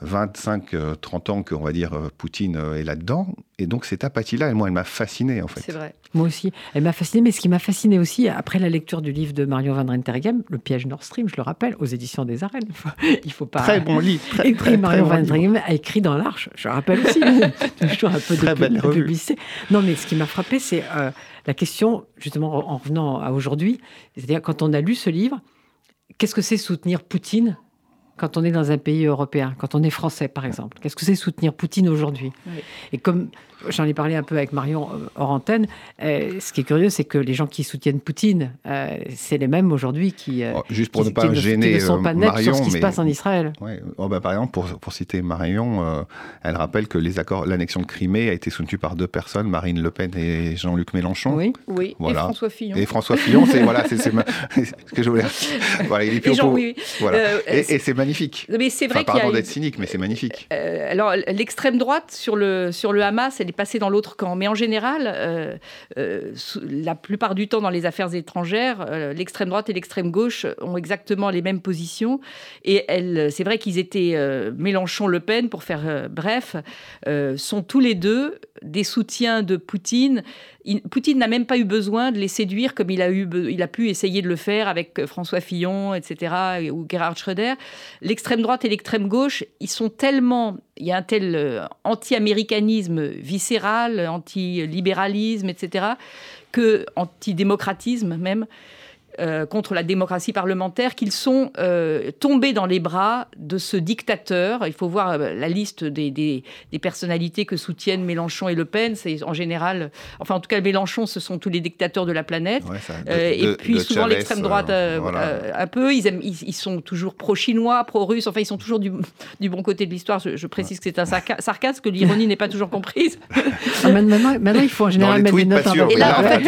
25, 30 euh, ans qu'on va dire euh, Poutine euh, est là-dedans. Et donc cette apathie-là, moi, elle m'a fasciné en fait. C'est vrai. Moi aussi. Elle m'a fasciné, mais ce qui m'a fasciné aussi, après la lecture du livre de Marion Van Rentergem, Le piège Nord Stream, je le rappelle, aux éditions des arènes. Il faut pas. Très bon livre. Très, Marion Van Rentergem a écrit dans l'Arche, je le rappelle aussi. toujours un peu très de, publicité. Non, mais ce qui m'a frappé, c'est la question, justement, en revenant à aujourd'hui, c'est-à-dire quand on a lu ce livre, qu'est-ce que c'est soutenir Poutine quand on est dans un pays européen, quand on est français par exemple. Qu'est-ce que c'est soutenir Poutine aujourd'hui? Et comme j'en ai parlé un peu avec Marion euh, hors antenne, euh, ce qui est curieux, c'est que les gens qui soutiennent Poutine, euh, c'est les mêmes aujourd'hui qui, oh, juste pour ne pas gêner sont pas Marion, sur ce qui se passe en Israël. Oh, bah, par exemple, pour, pour citer Marion, elle rappelle que les accords, l'annexion de Crimée a été soutenue par deux personnes, Marine Le Pen et Jean-Luc Mélenchon. Oui, oui. Et François Fillon. Et François Fillon, c'est voilà, c'est ce que je voulais. Voilà, il est et, Jean, oui, voilà. et, c'est magnifique. Mais c'est vrai qu'il y a d'être cynique, mais c'est magnifique. alors l'extrême droite sur le sur le Hamas, elle est passée dans l'autre camp. Mais en général, euh, euh, la plupart du temps dans les affaires étrangères, euh, l'extrême droite et l'extrême gauche ont exactement les mêmes positions. Et c'est vrai qu'ils étaient Mélenchon-Le Pen, pour faire bref, sont tous les deux des soutiens de Poutine. Poutine n'a même pas eu besoin de les séduire comme il a, eu, il a pu essayer de le faire avec François Fillon, etc., ou Gerhard Schröder. L'extrême droite et l'extrême gauche, ils sont tellement. Il y a un tel anti-américanisme viscéral, anti-libéralisme, etc., que anti-démocratisme même, euh, contre la démocratie parlementaire qu'ils sont euh, tombés dans les bras de ce dictateur. Il faut voir euh, la liste des, des, personnalités que soutiennent Mélenchon et Le Pen. C'est en général, enfin en tout cas Mélenchon, ce sont tous les dictateurs de la planète. et puis souvent l'extrême droite un peu. Ils, aiment, ils, sont toujours pro-chinois, pro-russes. Enfin, ils sont toujours du, du bon côté de l'histoire. Je, précise que c'est un sarcasme, que l'ironie n'est pas toujours comprise. Ah, maintenant, maintenant, il faut en général mettre des notes. Et là, en fait,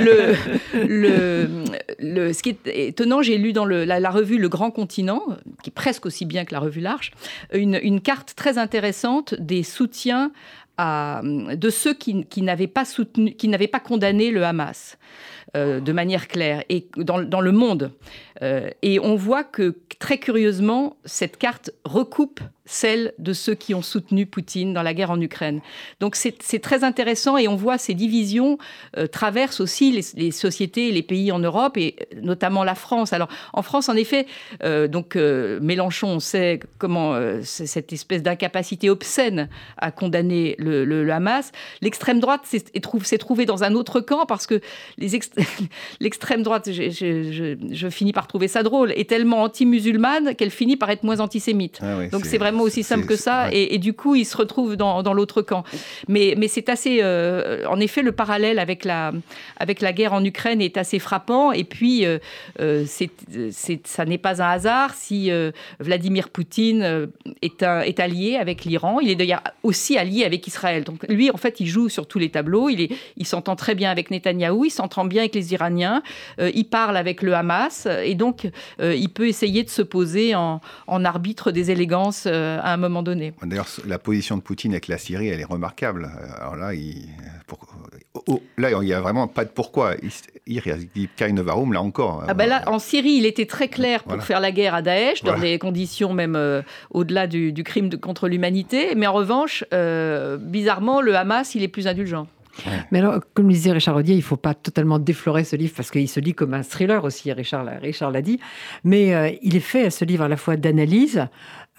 le, le ce qui est étonnant, j'ai lu dans la, revue Le Grand Continent, qui est presque aussi bien que la revue L'Arche, une, carte très intéressante des soutiens de ceux qui, n'avaient pas condamné le Hamas. Euh, de manière claire et dans, le monde. Euh, et on voit que très curieusement, cette carte recoupe celle de ceux qui ont soutenu Poutine dans la guerre en Ukraine. Donc c'est très intéressant et on voit ces divisions euh, traversent aussi les, sociétés et les pays en Europe et notamment la France. Alors en France, en effet, euh, donc euh, Mélenchon, on sait comment cette espèce d'incapacité obscène à condamner le, Hamas. L'extrême droite s'est trouvée dans un autre camp parce que l'extrême droite, je, je, finis par trouver ça drôle, est tellement anti-musulmane qu'elle finit par être moins antisémite. Ah donc c'est vraiment aussi simple que ça. Et, du coup, il se retrouve dans, l'autre camp. Mais, mais c'est assez. Euh, en effet, le parallèle avec la, avec la guerre en Ukraine est assez frappant. Et puis, euh, euh, c'est, ça n'est pas un hasard si Vladimir Poutine est, un, est allié avec l'Iran. Il est d'ailleurs aussi allié avec Israël. Donc, lui, en fait, il joue sur tous les tableaux. Il, est, il s'entend très bien avec Netanyahou, il s'entend bien avec les Iraniens, il parle avec le Hamas. Et donc, il peut essayer de se poser en, en arbitre des élégances à un moment donné. D'ailleurs, la position de Poutine avec la Syrie, elle est remarquable. Alors là, il, oh, oh, là, il n'y a vraiment pas de pourquoi. Il, dit Varum, là encore. Ah ben là, en Syrie, il était très clair pour faire la guerre à Daesh, dans des conditions même euh, au-delà du, crime de, contre l'humanité. Mais en revanche, euh, bizarrement, le Hamas, il est plus indulgent. Mais alors, comme le disait Richard Rodier, il ne faut pas totalement déflorer ce livre parce qu'il se lit comme un thriller aussi, Richard, l'a dit. Mais euh, il est fait, ce livre, à la fois d'analyse,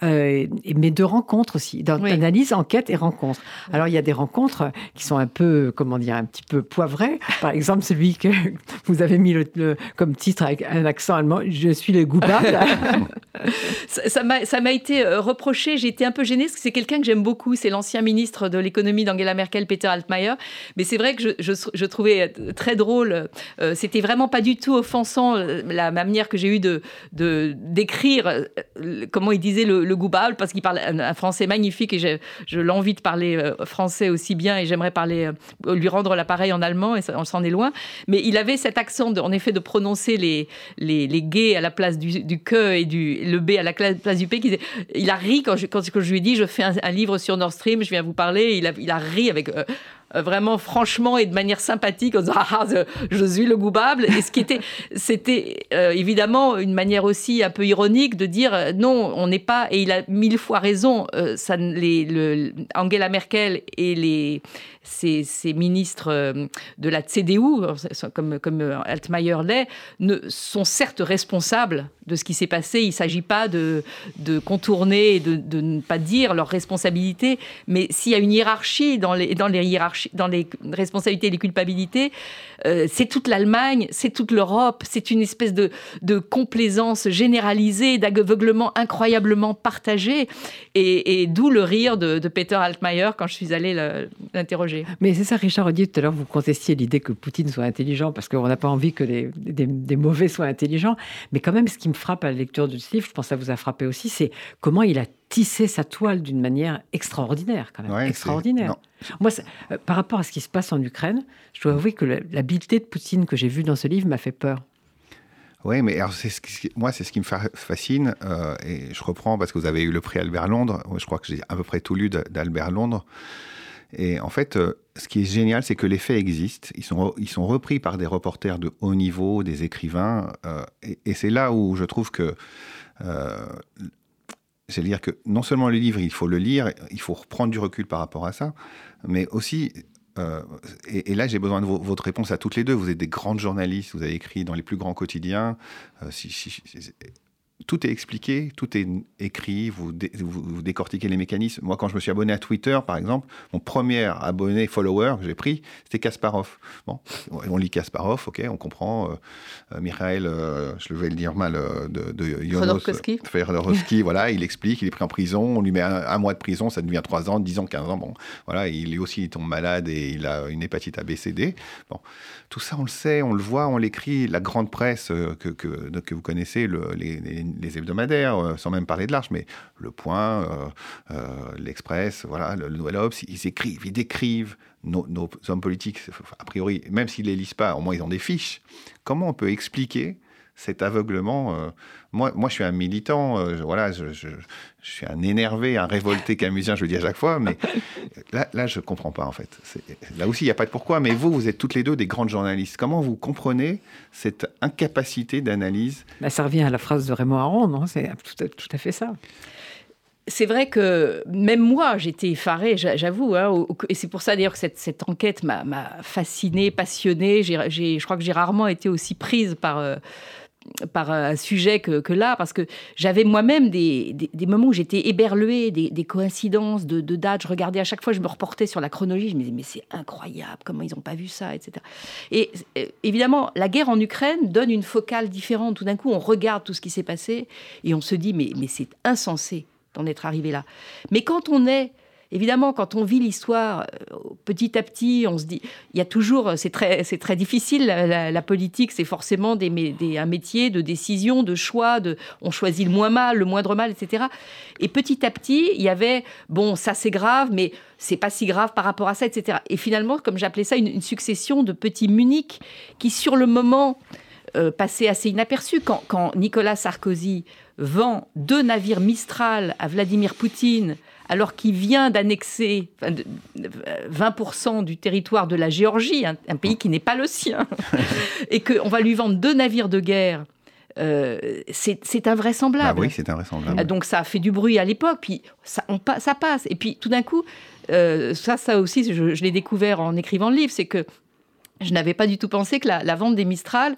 euh, mais de rencontres aussi, d'analyse, enquête et rencontres. Alors il y a des rencontres qui sont un peu, comment dire, un petit peu poivrées. Par exemple, celui que vous avez mis le, comme titre avec un accent allemand, je suis le coupable. ça m'a été euh, reproché, j'ai été un peu gênée parce que c'est quelqu'un que j'aime beaucoup, c'est l'ancien ministre de l'économie d'Angela Merkel, Peter Altmaier. Mais c'est vrai que je, je, trouvais très drôle, euh, c'était vraiment pas du tout offensant la manière que j'ai eue de d'écrire comment il disait le, le Goubal, parce qu'il parle un, français magnifique et j'ai je, l'envie de parler euh, français aussi bien et j'aimerais parler, euh, lui rendre l'appareil en allemand et on s'en est loin. Mais il avait cet accent, en effet, de prononcer les, les, les gays à la place du, que et du, le b à la place du p. Il, a ri quand je, quand, je lui ai dit je fais un, livre sur Nord Stream, je viens vous parler. Il a, il a ri avec. Euh, vraiment franchement et de manière sympathique en disant ah, ah je suis le goubable et ce qui était c'était euh, évidemment une manière aussi un peu ironique de dire euh, non on n'est pas et il a mille fois raison Angela Merkel et les ces, ministres de la CDU comme comme Altmaier l'est ne sont certes responsables de ce qui s'est passé. Il s'agit pas de contourner et de, ne pas dire leur responsabilité. Mais s'il y a une hiérarchie dans les dans les hiérarchies dans les responsabilités et les culpabilités, euh, c'est toute l'Allemagne, c'est toute l'Europe, c'est une espèce de, complaisance généralisée, d'aveuglement incroyablement partagé, et, d'où le rire de, Peter Altmaier quand je suis allée l'interroger. Mais c'est ça, Richard dit tout à l'heure, vous contestiez l'idée que Poutine soit intelligent, parce qu'on n'a pas envie que les, des, mauvais soient intelligents, mais quand même, ce qui me frappe à la lecture du livre, je pense que ça vous a frappé aussi, c'est comment il a tissé sa toile d'une manière extraordinaire, quand même. extraordinaire. Moi, euh, par rapport à ce qui se passe en Ukraine, je dois avouer que l'habileté de Poutine que j'ai vue dans ce livre m'a fait peur. Oui, mais alors ce moi, c'est ce qui me fascine, euh, et je reprends parce que vous avez eu le prix Albert Londres, je crois que j'ai à peu près tout lu d'Albert Londres. Et en fait, euh, ce qui est génial, c'est que les faits existent, ils sont, ils sont repris par des reporters de haut niveau, des écrivains, et, et c'est là où je trouve que c'est à dire que non seulement le livre, il faut le lire, il faut reprendre du recul par rapport à ça, mais aussi, euh, et, là j'ai besoin de votre réponse à toutes les deux, vous êtes des grandes journalistes, vous avez écrit dans les plus grands quotidiens, euh, tout est expliqué, tout est écrit, vous, vous, décortiquez les mécanismes. Moi, quand je me suis abonné à Twitter, par exemple, mon premier abonné, follower que j'ai pris, c'était Kasparov. Bon, on lit Kasparov, ok, on comprend. Euh, euh Michael, euh, je vais le dire mal, euh, de, de Jonas voilà, il explique, il est pris en prison, on lui met un, mois de prison, ça devient 3 ans, 10 ans, 15 ans. Bon, voilà, il est aussi il tombe malade et il a une hépatite ABCD. Bon, tout ça, on le sait, on le voit, on l'écrit. La grande presse que, que, que vous connaissez, le, les, les les hebdomadaires, euh, sans même parler de l'Arche, mais Le Point, euh, euh, l'Express, voilà, le, Nouvel Obs, ils écrivent, ils décrivent nos, hommes politiques, a priori, même s'ils les lisent pas, au moins ils ont des fiches. Comment on peut expliquer cet aveuglement moi, moi, je suis un militant, voilà, je, je suis un énervé, un révolté camusien, je le dis à chaque fois, mais là, là je ne comprends pas en fait. Là aussi, il n'y a pas de pourquoi, mais vous, vous êtes toutes les deux des grandes journalistes. Comment vous comprenez cette incapacité d'analyse bah, Ça revient à la phrase de Raymond Aron, non? C'est tout, à fait ça c'est vrai que même moi, j'étais effarée, j'avoue. Hein, et c'est pour ça d'ailleurs que cette, cette enquête m'a fascinée, passionnée. je crois que j'ai rarement été aussi prise par, euh, par un sujet que, là, parce que j'avais moi-même des, des, moments où j'étais éberluée, des, coïncidences de, de, dates. Je regardais à chaque fois, je me reportais sur la chronologie, je me disais, mais c'est incroyable, comment ils n'ont pas vu ça, etc. Et euh, évidemment, la guerre en Ukraine donne une focale différente. Tout d'un coup, on regarde tout ce qui s'est passé et on se dit, mais, mais c'est insensé d'en être arrivé là. Mais quand on est Évidemment, quand on vit l'histoire euh, petit à petit, on se dit, il y a toujours, c'est très, c'est très difficile. La, politique, c'est forcément des, un métier de décision, de choix, de, on choisit le moins mal, le moindre mal, etc. Et petit à petit, il y avait, bon, ça c'est grave, mais c'est pas si grave par rapport à ça, etc. Et finalement, comme j'appelais ça, une, succession de petits muniques qui, sur le moment, euh, passaient assez inaperçus. Quand Nicolas Sarkozy vend deux navires Mistral à Vladimir Poutine alors qu'il vient d'annexer 20% du territoire de la Géorgie, un, pays qui n'est pas le sien, et qu'on va lui vendre deux navires de guerre. Euh, c'est invraisemblable. Ah oui, c'est invraisemblable. Donc ça a fait du bruit à l'époque, puis ça, ça, passe. Et puis tout d'un coup, euh, ça, ça aussi, je, je l'ai découvert en écrivant le livre, c'est que je n'avais pas du tout pensé que la, la, vente des Mistral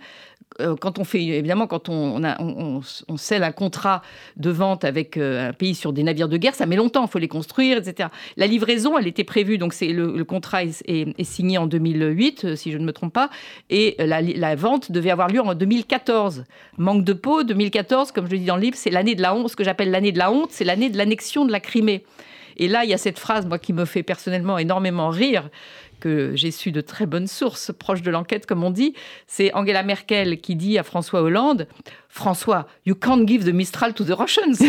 quand on fait, évidemment, quand on, on, scelle un contrat de vente avec euh, un pays sur des navires de guerre, ça met longtemps, il faut les construire, etc. La livraison, elle était prévue, donc c'est le, contrat est, signé en 2008, euh, si je ne me trompe pas, et la, vente devait avoir lieu en 2014. Manque de peau, 2014, comme je le dis dans le livre, c'est l'année de la honte, ce que j'appelle l'année de la honte, c'est l'année de l'annexion de la Crimée. Et là, il y a cette phrase, moi, qui me fait personnellement énormément rire, que j'ai su de très bonnes sources, proches de l'enquête, comme on dit. C'est Angela Merkel qui dit à François Hollande François, you can't give the Mistral to the Russians.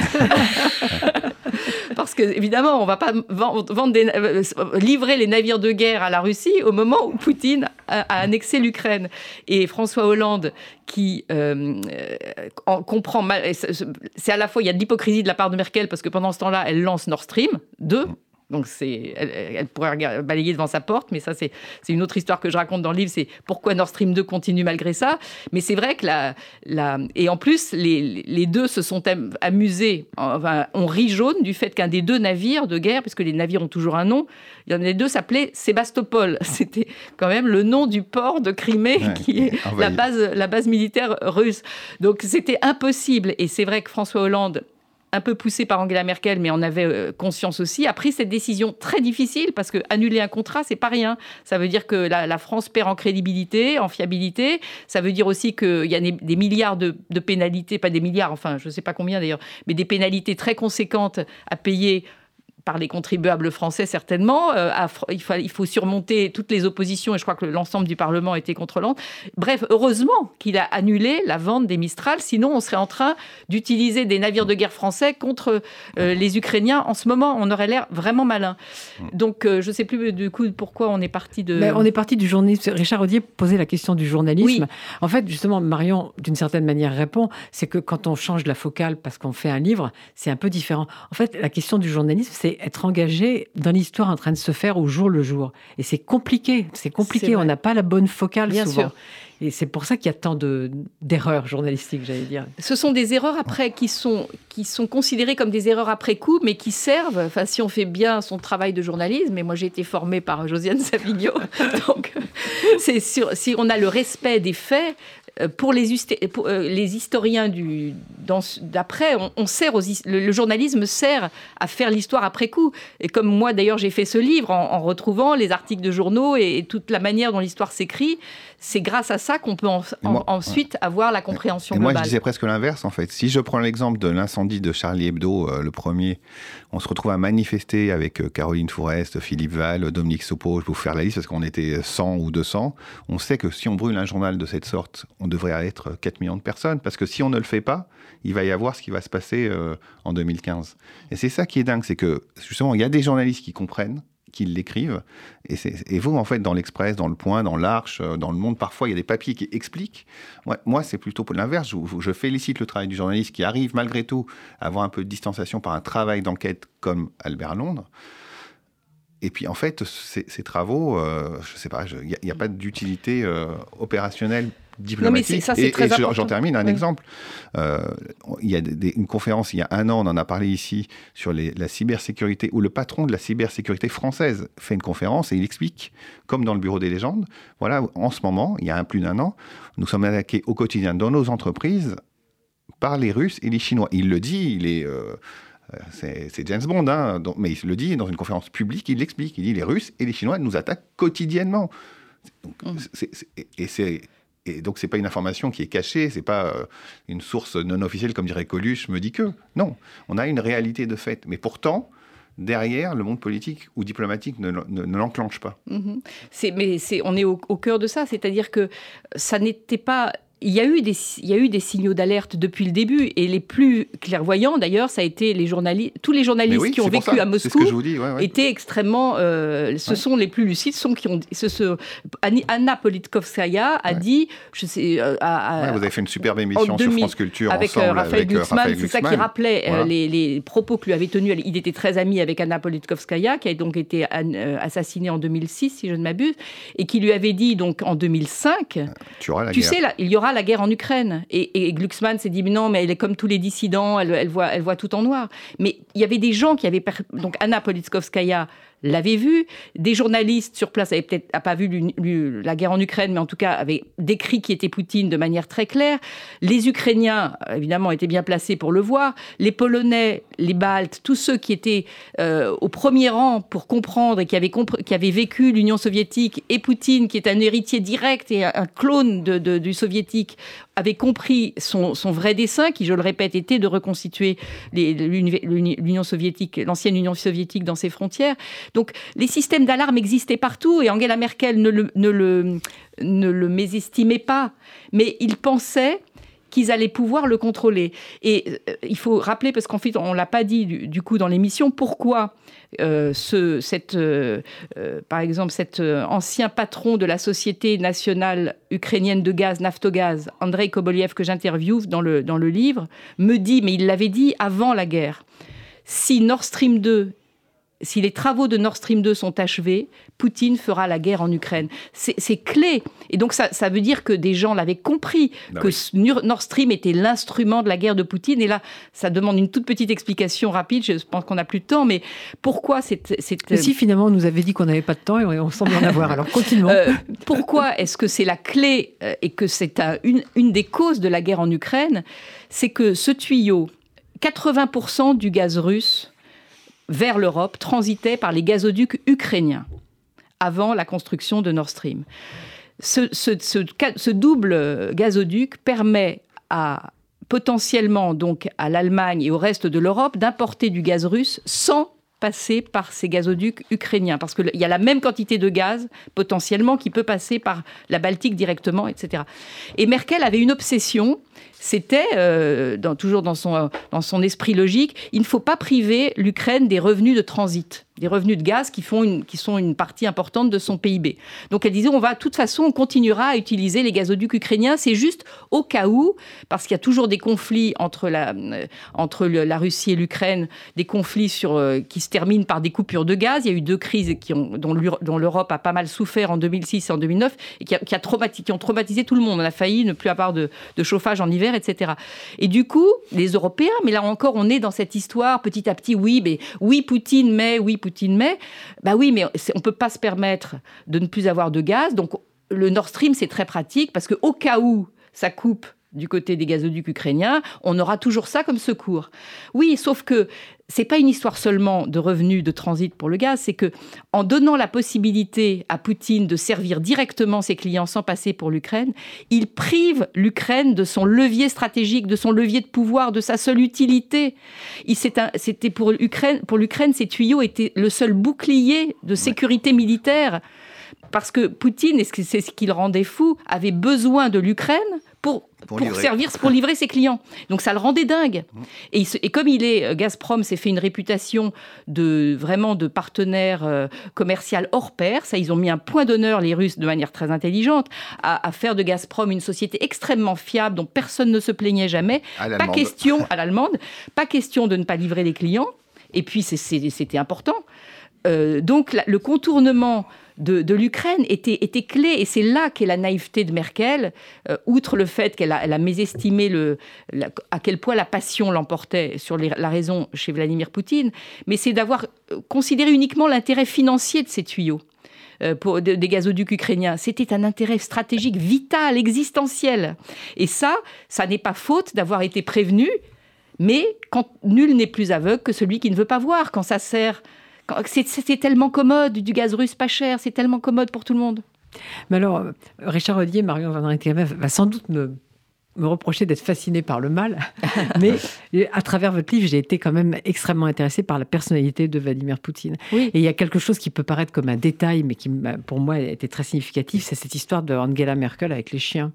Parce que, évidemment, on ne va pas vendre euh, livrer les navires de guerre à la Russie au moment où Poutine a, annexé l'Ukraine. Et François Hollande, qui euh, en comprend mal, c'est à la fois, il y a de l'hypocrisie de la part de Merkel, parce que pendant ce temps-là, elle lance Nord Stream 2 donc c'est, elle, pourrait balayer devant sa porte, mais ça c'est, une autre histoire que je raconte dans le livre, c'est pourquoi Nord Stream 2 continue malgré ça. Mais c'est vrai que la, la... Et en plus, les, les deux se sont amusés, enfin, on rit jaune du fait qu'un des deux navires de guerre, puisque les navires ont toujours un nom, il y en a deux s'appelait Sébastopol. C'était quand même le nom du port de Crimée, qui est la base, la base militaire russe. Donc c'était impossible. Et c'est vrai que François Hollande un peu poussé par Angela Merkel, mais on avait euh, conscience aussi, a pris cette décision très difficile parce que annuler un contrat, c'est pas rien. Ça veut dire que la, France perd en crédibilité, en fiabilité. Ça veut dire aussi qu'il y a des, milliards de, pénalités, pas des milliards, enfin, je ne sais pas combien d'ailleurs, mais des pénalités très conséquentes à payer par les contribuables français certainement. Euh, il, faut, il, faut, surmonter toutes les oppositions et je crois que l'ensemble du Parlement était contre Bref, heureusement qu'il a annulé la vente des Mistral, sinon on serait en train d'utiliser des navires de guerre français contre euh, les Ukrainiens. En ce moment, on aurait l'air vraiment malin. Donc euh, je ne sais plus du coup pourquoi on est parti de... on est parti du journalisme. Richard Audier posait la question du journalisme. En fait, justement, Marion, d'une certaine manière, répond, c'est que quand on change la focale parce qu'on fait un livre, c'est un peu différent. En fait, la question du journalisme, c'est être engagé dans l'histoire en train de se faire au jour le jour. Et c'est compliqué, c'est compliqué, on n'a pas la bonne focale Bien souvent. Sûr. Et c'est pour ça qu'il y a tant d'erreurs journalistiques, j'allais dire. Ce sont des erreurs après qui sont, qui sont considérées comme des erreurs après coup, mais qui servent, enfin, si on fait bien son travail de journalisme, et moi j'ai été formée par Josiane Savigno, donc c'est si on a le respect des faits, pour les, euh, historiens d'après, on, sert le, journalisme sert à faire l'histoire après coup. Et comme moi d'ailleurs j'ai fait ce livre en, retrouvant les articles de journaux et, toute la manière dont l'histoire s'écrit, c'est grâce à ça qu'on peut ensuite avoir la compréhension et globale. Moi je disais presque l'inverse en fait. Si je prends l'exemple de l'incendie de Charlie Hebdo, euh, le premier, on se retrouve à manifester avec Caroline Fourest, Philippe Val, Dominique Sopo, je vais vous faire la liste parce qu'on était 100 ou 200. On sait que si on brûle un journal de cette sorte, on devrait être 4 millions de personnes. Parce que si on ne le fait pas, il va y avoir ce qui va se passer euh, en 2015. Et c'est ça qui est dingue, c'est que justement, il y a des journalistes qui comprennent, qui l'écrivent. Et, vous, en fait, dans l'Express, dans Le Point, dans l'Arche, euh, dans Le Monde, parfois, il y a des papiers qui expliquent. moi, c'est plutôt l'inverse. Je, je, félicite le travail du journaliste qui arrive, malgré tout, à avoir un peu de distanciation par un travail d'enquête comme Albert Londres. Et puis en fait, ces, travaux, euh, je sais pas, il n'y a, pas d'utilité euh, opérationnelle diplomatique. Non, mais et, et j'en termine un exemple. Euh, il y a une conférence il y a un an, on en a parlé ici sur la cybersécurité, où le patron de la cybersécurité française fait une conférence et il explique, comme dans le bureau des légendes, voilà, en ce moment, il y a un plus d'un an, nous sommes attaqués au quotidien dans nos entreprises par les Russes et les Chinois. Il le dit, il est euh, c'est James Bond, hein, mais il le dit dans une conférence publique, il l'explique. Il dit les Russes et les Chinois nous attaquent quotidiennement. Donc, mmh. et c'est et donc c'est pas une information qui est cachée, c'est pas euh, une source non officielle comme dirait Coluche me dit que. Non, on a une réalité de fait. Mais pourtant, derrière, le monde politique ou diplomatique ne, l'enclenche pas. Mmh mais on est au, au, cœur de ça, c'est-à-dire que ça n'était pas il y, a eu des, il y a eu des signaux d'alerte depuis le début et les plus clairvoyants d'ailleurs ça a été les journalistes tous les journalistes qui ont vécu à Moscou étaient extrêmement euh, ce sont les plus lucides sont qui ont ce, ce, Anna Politkovskaya a dit je sais euh, vous avez fait une superbe émission sur France Culture avec euh, Raphaël Glucksmann c'est ça qui rappelait les, les, propos que lui avait tenus. Il était très ami avec Anna Politkovskaya qui a donc été assassinée en 2006 si je ne m'abuse et qui lui avait dit donc en 2005 tu, tu sais là, il y aura la guerre en Ukraine. Et, Glucksmann s'est dit, mais non, mais elle est comme tous les dissidents, elle, voit, elle voit tout en noir. Mais il y avait des gens qui avaient... Donc Anna Politkovskaya l'avait vu. Des journalistes sur place avaient peut-être pas vu la guerre en Ukraine, mais en tout cas avaient décrit qui était Poutine de manière très claire. Les Ukrainiens, évidemment, étaient bien placés pour le voir. Les Polonais, les Baltes, tous ceux qui étaient euh, au premier rang pour comprendre et qui avaient vécu l'Union soviétique et Poutine, qui est un héritier direct et un clone du soviétique, avaient compris son, vrai dessein, qui, je le répète, était de reconstituer l'Union soviétique, l'ancienne Union soviétique dans ses frontières. Donc les systèmes d'alarme existaient partout et Angela Merkel ne le, ne le, ne le mésestimait pas. Mais il pensait qu'ils allaient pouvoir le contrôler. Et euh, il faut rappeler, parce qu'en fait, on ne l'a pas dit du, coup dans l'émission, pourquoi euh, ce, cette, euh, par exemple, cet ancien patron de la Société nationale ukrainienne de gaz, Naftogaz, Andrei Koboliev, que j'interviewe dans le, dans le livre, me dit, mais il l'avait dit avant la guerre, si Nord Stream 2 si les travaux de Nord Stream 2 sont achevés, Poutine fera la guerre en Ukraine. C'est clé. Et donc ça, veut dire que des gens l'avaient compris, bah que Nord Stream était l'instrument de la guerre de Poutine. Et là, ça demande une toute petite explication rapide. Je pense qu'on n'a plus de temps, mais pourquoi c'est... Si finalement on nous avait dit qu'on n'avait pas de temps et on semble en avoir, alors continuons. Euh, pourquoi est-ce que c'est la clé euh, et que c'est une, une des causes de la guerre en Ukraine? C'est que ce tuyau 80% du gaz russe vers l'Europe transitait par les gazoducs ukrainiens avant la construction de Nord Stream. Ce, double gazoduc permet à potentiellement donc à l'Allemagne et au reste de l'Europe d'importer du gaz russe sans passer par ces gazoducs ukrainiens, parce qu'il y a la même quantité de gaz potentiellement qui peut passer par la Baltique directement, etc. Et Merkel avait une obsession, c'était, euh, toujours dans son, esprit logique, il ne faut pas priver l'Ukraine des revenus de transit des revenus de gaz qui, font une, sont une partie importante de son PIB. Donc elle disait, on va, de toute façon, on continuera à utiliser les gazoducs ukrainiens, c'est juste au cas où, parce qu'il y a toujours des conflits entre la, euh, Russie et l'Ukraine, des conflits euh, qui se terminent par des coupures de gaz. Il y a eu deux crises dont l'Europe a pas mal souffert en 2006 et en 2009, et qui, ont traumatisé tout le monde. On a failli ne plus avoir de chauffage en hiver, etc. Et du coup, les Européens, mais là encore, on est dans cette histoire, petit à petit, oui, mais oui, Poutine, mais oui, Poutine met, bah oui, mais on peut pas se permettre de ne plus avoir de gaz. Donc le Nord Stream, c'est très pratique parce qu'au cas où ça coupe du côté des gazoducs ukrainiens, on aura toujours ça comme secours. Oui, sauf que c'est pas une histoire seulement de revenus de transit pour le gaz, c'est que en donnant la possibilité à Poutine de servir directement ses clients sans passer pour l'Ukraine, il prive l'Ukraine de son levier stratégique, de son levier de pouvoir, de sa seule utilité. C'était pour l'Ukraine, pour l'Ukraine, ces tuyaux étaient le seul bouclier de sécurité militaire. Parce que Poutine, et c'est ce qui le rendait fou, avait besoin de l'Ukraine pour, pour, servir, pour livrer ses clients. Donc ça le rendait dingue. Et, et, comme il est, euh, Gazprom s'est fait une réputation de vraiment de partenaire euh, commercial hors pair. Ça, ils ont mis un point d'honneur, les Russes, de manière très intelligente, à, faire de Gazprom une société extrêmement fiable dont personne ne se plaignait jamais. pas question à l'allemande, pas question de ne pas livrer les clients. Et puis c'était important. Euh, donc le contournement de, l'Ukraine était, clé. Et c'est là qu'est la naïveté de Merkel, euh, outre le fait qu'elle a, mésestimé le, à quel point la passion l'emportait sur la raison chez Vladimir Poutine, mais c'est d'avoir euh, considéré uniquement l'intérêt financier de ces tuyaux. Euh, des gazoducs ukrainiens. C'était un intérêt stratégique vital, existentiel. Et ça, ça n'est pas faute d'avoir été prévenu, mais quand nul n'est plus aveugle que celui qui ne veut pas voir, quand ça sert c'est tellement commode, du gaz russe pas cher, c'est tellement commode pour tout le monde. Mais alors, Richard Odier, Marion Van va sans doute me, me reprocher d'être fasciné par le mal, mais à travers votre livre, j'ai été quand même extrêmement intéressée par la personnalité de Vladimir Poutine. Et il y a quelque chose qui peut paraître comme un détail, mais qui pour moi était très significatif, c'est cette histoire de Angela Merkel avec les chiens.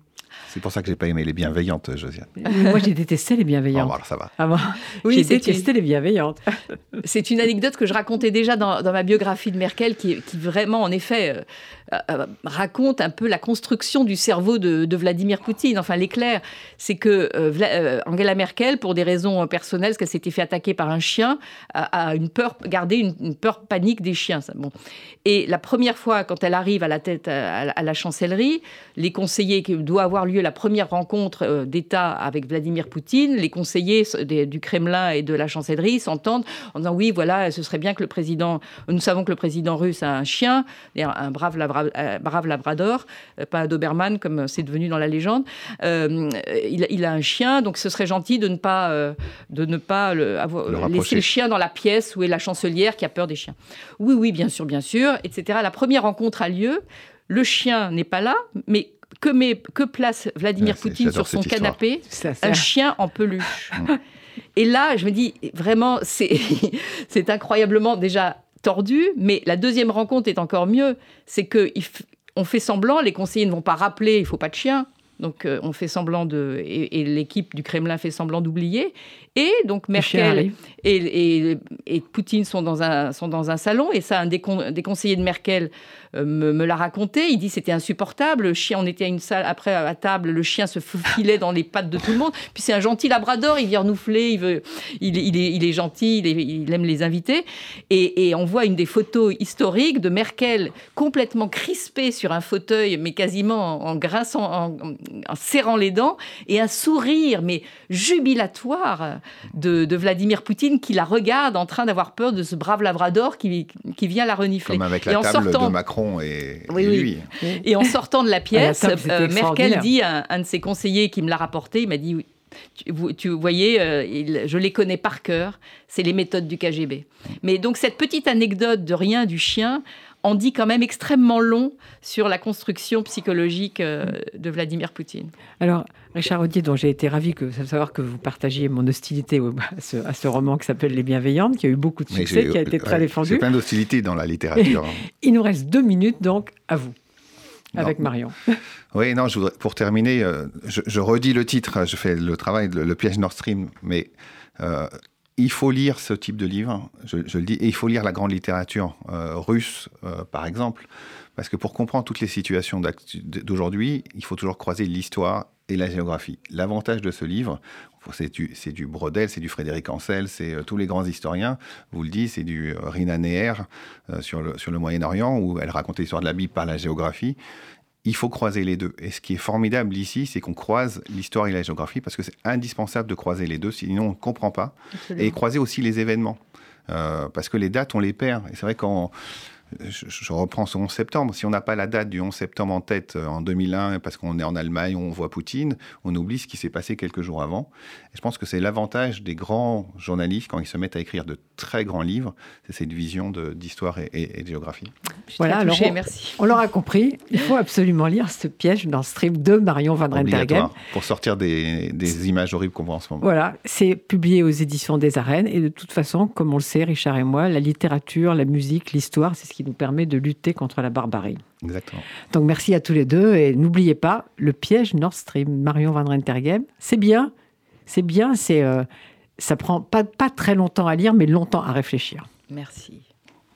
C'est pour ça que j'ai pas aimé les bienveillantes, Josiane. Moi, j'ai détesté les bienveillantes. Oh, alors ça va. Ah oui, j'ai détesté les bienveillantes. C'est une anecdote que je racontais déjà dans, ma biographie de Merkel, qui, qui vraiment, en effet, euh, euh, euh, raconte un peu la construction du cerveau de, Vladimir Poutine. Enfin, l'éclair, c'est que euh, Angela Merkel, pour des raisons personnelles, parce qu'elle s'était fait attaquer par un chien, a, une peur, gardé une, peur panique des chiens. Bon. Et la première fois, quand elle arrive à la tête à, la chancellerie, les conseillers, qui doit avoir lieu la première rencontre d'État avec Vladimir Poutine, les conseillers du Kremlin et de la chancellerie s'entendent en disant oui, voilà, ce serait bien que le président, nous savons que le président russe a un chien, un brave euh, brave labrador, euh, pas un Doberman comme c'est devenu dans la légende. Euh, il, a un chien, donc ce serait gentil de ne pas, de ne pas laisser le chien dans la pièce où est la chancelière qui a peur des chiens. Oui, oui, bien sûr, bien sûr, etc. La première rencontre a lieu. Le chien n'est pas là, mais que, met, que place Vladimir Poutine sur son canapé Un chien en peluche. Et là, je me dis, vraiment, c'est incroyablement déjà tordu, mais la deuxième rencontre est encore mieux. C'est que on fait semblant, les conseillers ne vont pas rappeler, il faut pas de chien. Donc euh, on fait semblant de et, l'équipe du Kremlin fait semblant d'oublier et donc Merkel et, et, Poutine sont dans un sont dans un salon et ça un des, des conseillers de Merkel euh, me, l'a raconté. Il dit c'était insupportable. Le chien, on était à une salle après à table, le chien se faufilait dans les pattes de tout le monde. Puis c'est un gentil labrador, il vient renouveler, il, veut, il, il, est, il est, gentil, il, aime les invités. Et, et, on voit une des photos historiques de Merkel complètement crispée sur un fauteuil, mais quasiment en, grinçant, en, en, serrant les dents, et un sourire, mais jubilatoire, de, de, Vladimir Poutine qui la regarde en train d'avoir peur de ce brave labrador qui, qui vient la renifler. Comme avec la et en table sortant, de Macron et, lui. Et en sortant de la pièce, euh, Merkel dit à un, de ses conseillers qui me l'a rapporté, il m'a dit Tu, vous, tu voyez, euh, je les connais par cœur. C'est les méthodes du KGB. Mais donc cette petite anecdote de rien du chien en dit quand même extrêmement long sur la construction psychologique euh, de Vladimir Poutine. Alors, Richard Audier, dont j'ai été ravi de savoir que vous partagiez mon hostilité à ce, roman qui s'appelle Les Bienveillantes, qui a eu beaucoup de succès, qui a été très défendu. C'est plein d'hostilité dans la littérature. Hein. Il nous reste deux minutes, donc, à vous avec Marion. Oui, non, je voudrais, pour terminer, euh, je, redis le titre, je fais le travail, le, le piège Nord Stream, mais euh, il faut lire ce type de livre, je, le dis, et il faut lire la grande littérature euh, russe, par exemple, parce que pour comprendre toutes les situations d'aujourd'hui, il faut toujours croiser l'histoire et la géographie. L'avantage de ce livre, c'est du, du, Brodel, c'est du Frédéric Ancel, c'est tous les grands historiens, vous le dites, c'est du Rina Neher sur le, sur le Moyen-Orient, où elle raconte l'histoire de la Bible par la géographie il faut croiser les deux. Et ce qui est formidable ici, c'est qu'on croise l'histoire et la géographie parce que c'est indispensable de croiser les deux, sinon on ne comprend pas. Et croiser aussi les événements. Euh, parce que les dates, on les perd. Et c'est vrai quand je, reprends ce 11 septembre. Si on n'a pas la date du 11 septembre en tête euh, en 2001, parce qu'on est en Allemagne, on voit Poutine, on oublie ce qui s'est passé quelques jours avant. Et je pense que c'est l'avantage des grands journalistes quand ils se mettent à écrire de très grands livres, c'est cette vision d'histoire et, de géographie. Voilà, alors on, merci. On l'aura compris, il faut absolument lire ce piège dans le stream de Marion Van Rentergem. Pour sortir des, des images horribles qu'on voit en ce moment. Voilà, c'est publié aux éditions des Arènes. Et de toute façon, comme on le sait, Richard et moi, la littérature, la musique, l'histoire, c'est ce qui nous permet de lutter contre la barbarie. Exactement. Donc merci à tous les deux et n'oubliez pas le piège Nord Stream, Marion Van Rentergem, c'est bien, c'est bien, c'est euh, ça prend pas, pas très longtemps à lire, mais longtemps à réfléchir. Merci.